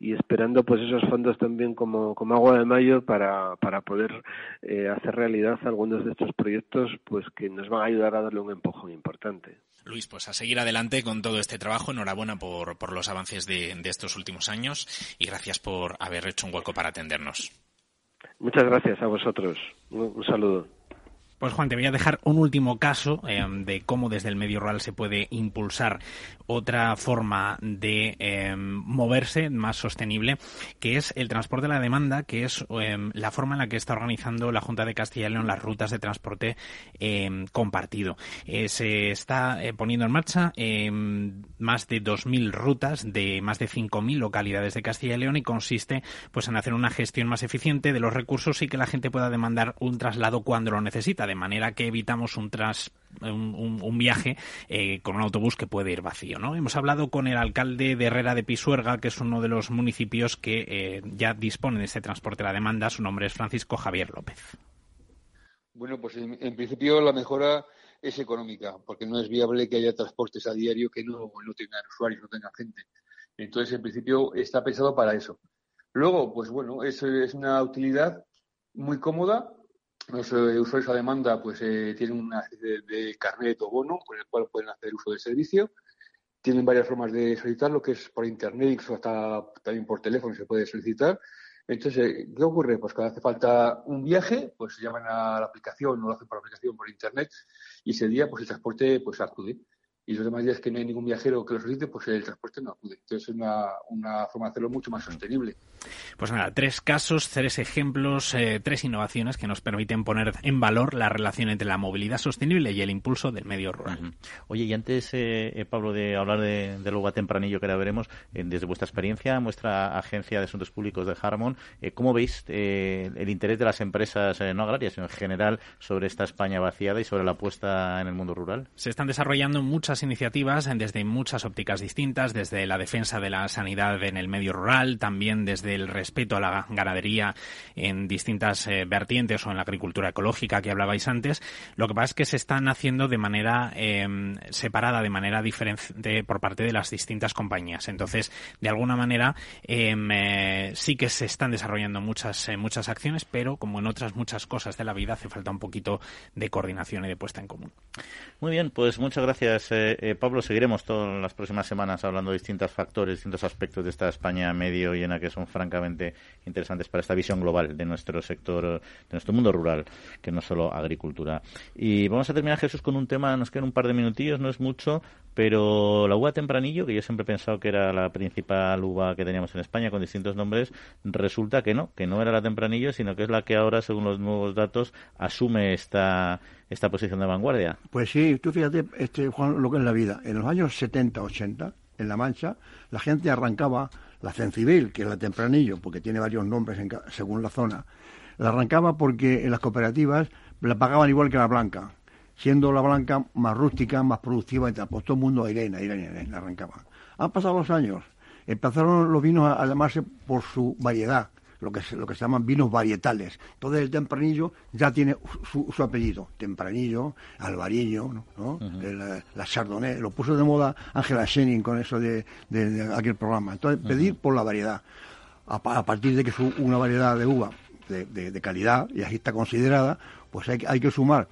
Speaker 12: y esperando pues esos fondos también como, como agua de mayo para, para poder eh, hacer realidad algunos de estos proyectos pues que nos van a ayudar a darle un empujón importante.
Speaker 5: Luis, pues a seguir adelante con todo este trabajo. Enhorabuena por, por los avances de, de estos últimos años y gracias por haber hecho un hueco para atendernos.
Speaker 12: Muchas gracias a vosotros. un saludo.
Speaker 5: Pues Juan, te voy a dejar un último caso eh, de cómo desde el medio rural se puede impulsar otra forma de eh, moverse más sostenible, que es el transporte de la demanda, que es eh, la forma en la que está organizando la Junta de Castilla y León las rutas de transporte compartido. se está poniendo en marcha más de 2.000 rutas de más de 5.000 localidades de Castilla y León y consiste pues en hacer una gestión más eficiente de los recursos y que la gente pueda demandar un traslado cuando lo necesita de manera que evitamos un tras un, viaje eh, con un autobús que puede ir vacío. ¿no? Hemos hablado con el alcalde de Herrera de Pisuerga, que es uno de los municipios que eh, ya dispone de este transporte a la demanda. Su nombre es Francisco Javier López.
Speaker 13: Bueno, pues en, principio la mejora es económica, porque no es viable que haya transportes a diario que no, no tengan usuarios, no tengan gente. Entonces, en principio está pensado para eso. Luego, pues bueno, es, es una utilidad muy cómoda eh, usuarios a demanda pues eh, tienen una especie de, carnet o bono con el cual pueden hacer uso del servicio. Tienen varias formas de solicitarlo, que es por internet, incluso hasta también por teléfono se puede solicitar. Entonces, ¿qué ocurre? Pues cuando hace falta un viaje, pues se llaman a la aplicación, o lo hacen por aplicación, por internet, y ese día pues el transporte pues acude y los demás días que no hay ningún viajero que lo solicite, pues el transporte no acude. Entonces es una, una forma de hacerlo mucho más sostenible.
Speaker 5: Pues nada, tres casos, tres ejemplos, eh, tres innovaciones que nos permiten poner en valor la relación entre la movilidad sostenible y el impulso del medio rural.
Speaker 2: Oye, y antes, eh, eh, Pablo, de hablar de, de luego a tempranillo que ahora veremos, desde vuestra experiencia, vuestra agencia de asuntos públicos de Harmon, ¿cómo veis el interés de las empresas, no agrarias, sino en general, sobre esta España vaciada y sobre la apuesta en el mundo rural?
Speaker 5: Se están desarrollando muchas iniciativas desde muchas ópticas distintas, desde la defensa de la sanidad en el medio rural, también desde el respeto a la ganadería en distintas eh, vertientes o en la agricultura ecológica que hablabais antes. Lo que pasa es que se están haciendo de manera em, separada, de manera diferente por parte de las distintas compañías. Entonces, de alguna manera, em, eh, sí que se están desarrollando muchas, eh, muchas acciones, pero como en otras muchas cosas de la vida, hace falta un poquito de coordinación y de puesta en común.
Speaker 2: Muy bien, pues muchas gracias eh, Pablo, seguiremos todas las próximas semanas hablando de distintos factores, distintos aspectos de esta España medio llena que son francamente interesantes para esta visión global de nuestro sector, de nuestro mundo rural, que no solo agricultura. Y vamos a terminar, Jesús, con un tema, nos quedan un par de minutillos, no es mucho, pero la uva tempranillo, que yo siempre he pensado que era la principal uva que teníamos en España con distintos nombres, resulta que no, que no era la tempranillo, sino que es la que ahora, según los nuevos datos, asume esta esta posición de vanguardia.
Speaker 3: Pues sí, tú fíjate, este, Juan, lo que es la vida. En los años 70, 80, en La Mancha, la gente arrancaba la cencivil, que es la tempranillo, porque tiene varios nombres según la zona. La arrancaba porque en las cooperativas la pagaban igual que la blanca, siendo la blanca más rústica, más productiva, y tal. Pues todo el mundo a Irene, Irene, Irene, la arrancaba. Han pasado los años, empezaron los vinos a llamarse por su variedad, lo que, se, lo que se llaman vinos varietales. Todo el tempranillo ya tiene su, su apellido. Tempranillo, albariño, ¿no? Eh, la, chardonnay. Lo puso de moda Angela Schenning con eso de, aquel programa. Entonces, pedir por la variedad. A, partir de que es una variedad de uva de, calidad y así está considerada, pues hay, hay que sumar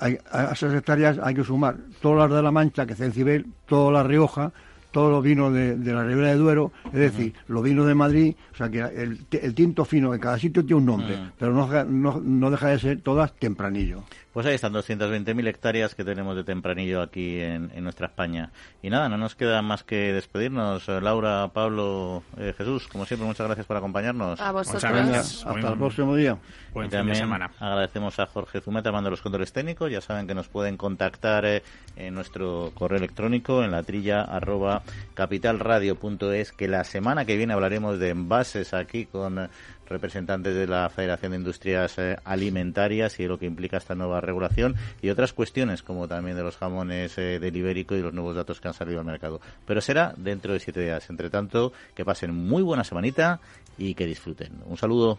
Speaker 3: a esas hectáreas hay que sumar todas las de La Mancha, que es Cencibel, toda La Rioja, todos los vinos de, la Ribera de Duero, es decir, los vinos de Madrid, o sea que el, tinto fino en cada sitio tiene un nombre, pero no, no, no, deja de ser todas tempranillo.
Speaker 2: Pues ahí están 220.000 hectáreas que tenemos de tempranillo aquí en, nuestra España. Y nada, no nos queda más que despedirnos. Laura, Pablo, eh, Jesús, como siempre, muchas gracias por acompañarnos.
Speaker 4: A vosotros.
Speaker 3: Hasta el próximo día.
Speaker 2: Buen fin de semana. Agradecemos a Jorge Zumeta, mando los controles técnicos. Ya saben que nos pueden contactar eh, en nuestro correo electrónico en la trilla arroba capitalradio.es, que la semana que viene hablaremos de envases aquí con representantes de la Federación de Industrias eh, Alimentarias y lo que implica esta nueva regulación y otras cuestiones como también de los jamones eh, del ibérico y los nuevos datos que han salido al mercado. Pero será dentro de siete días. Entre tanto, que pasen muy buena semanita y que disfruten. Un saludo.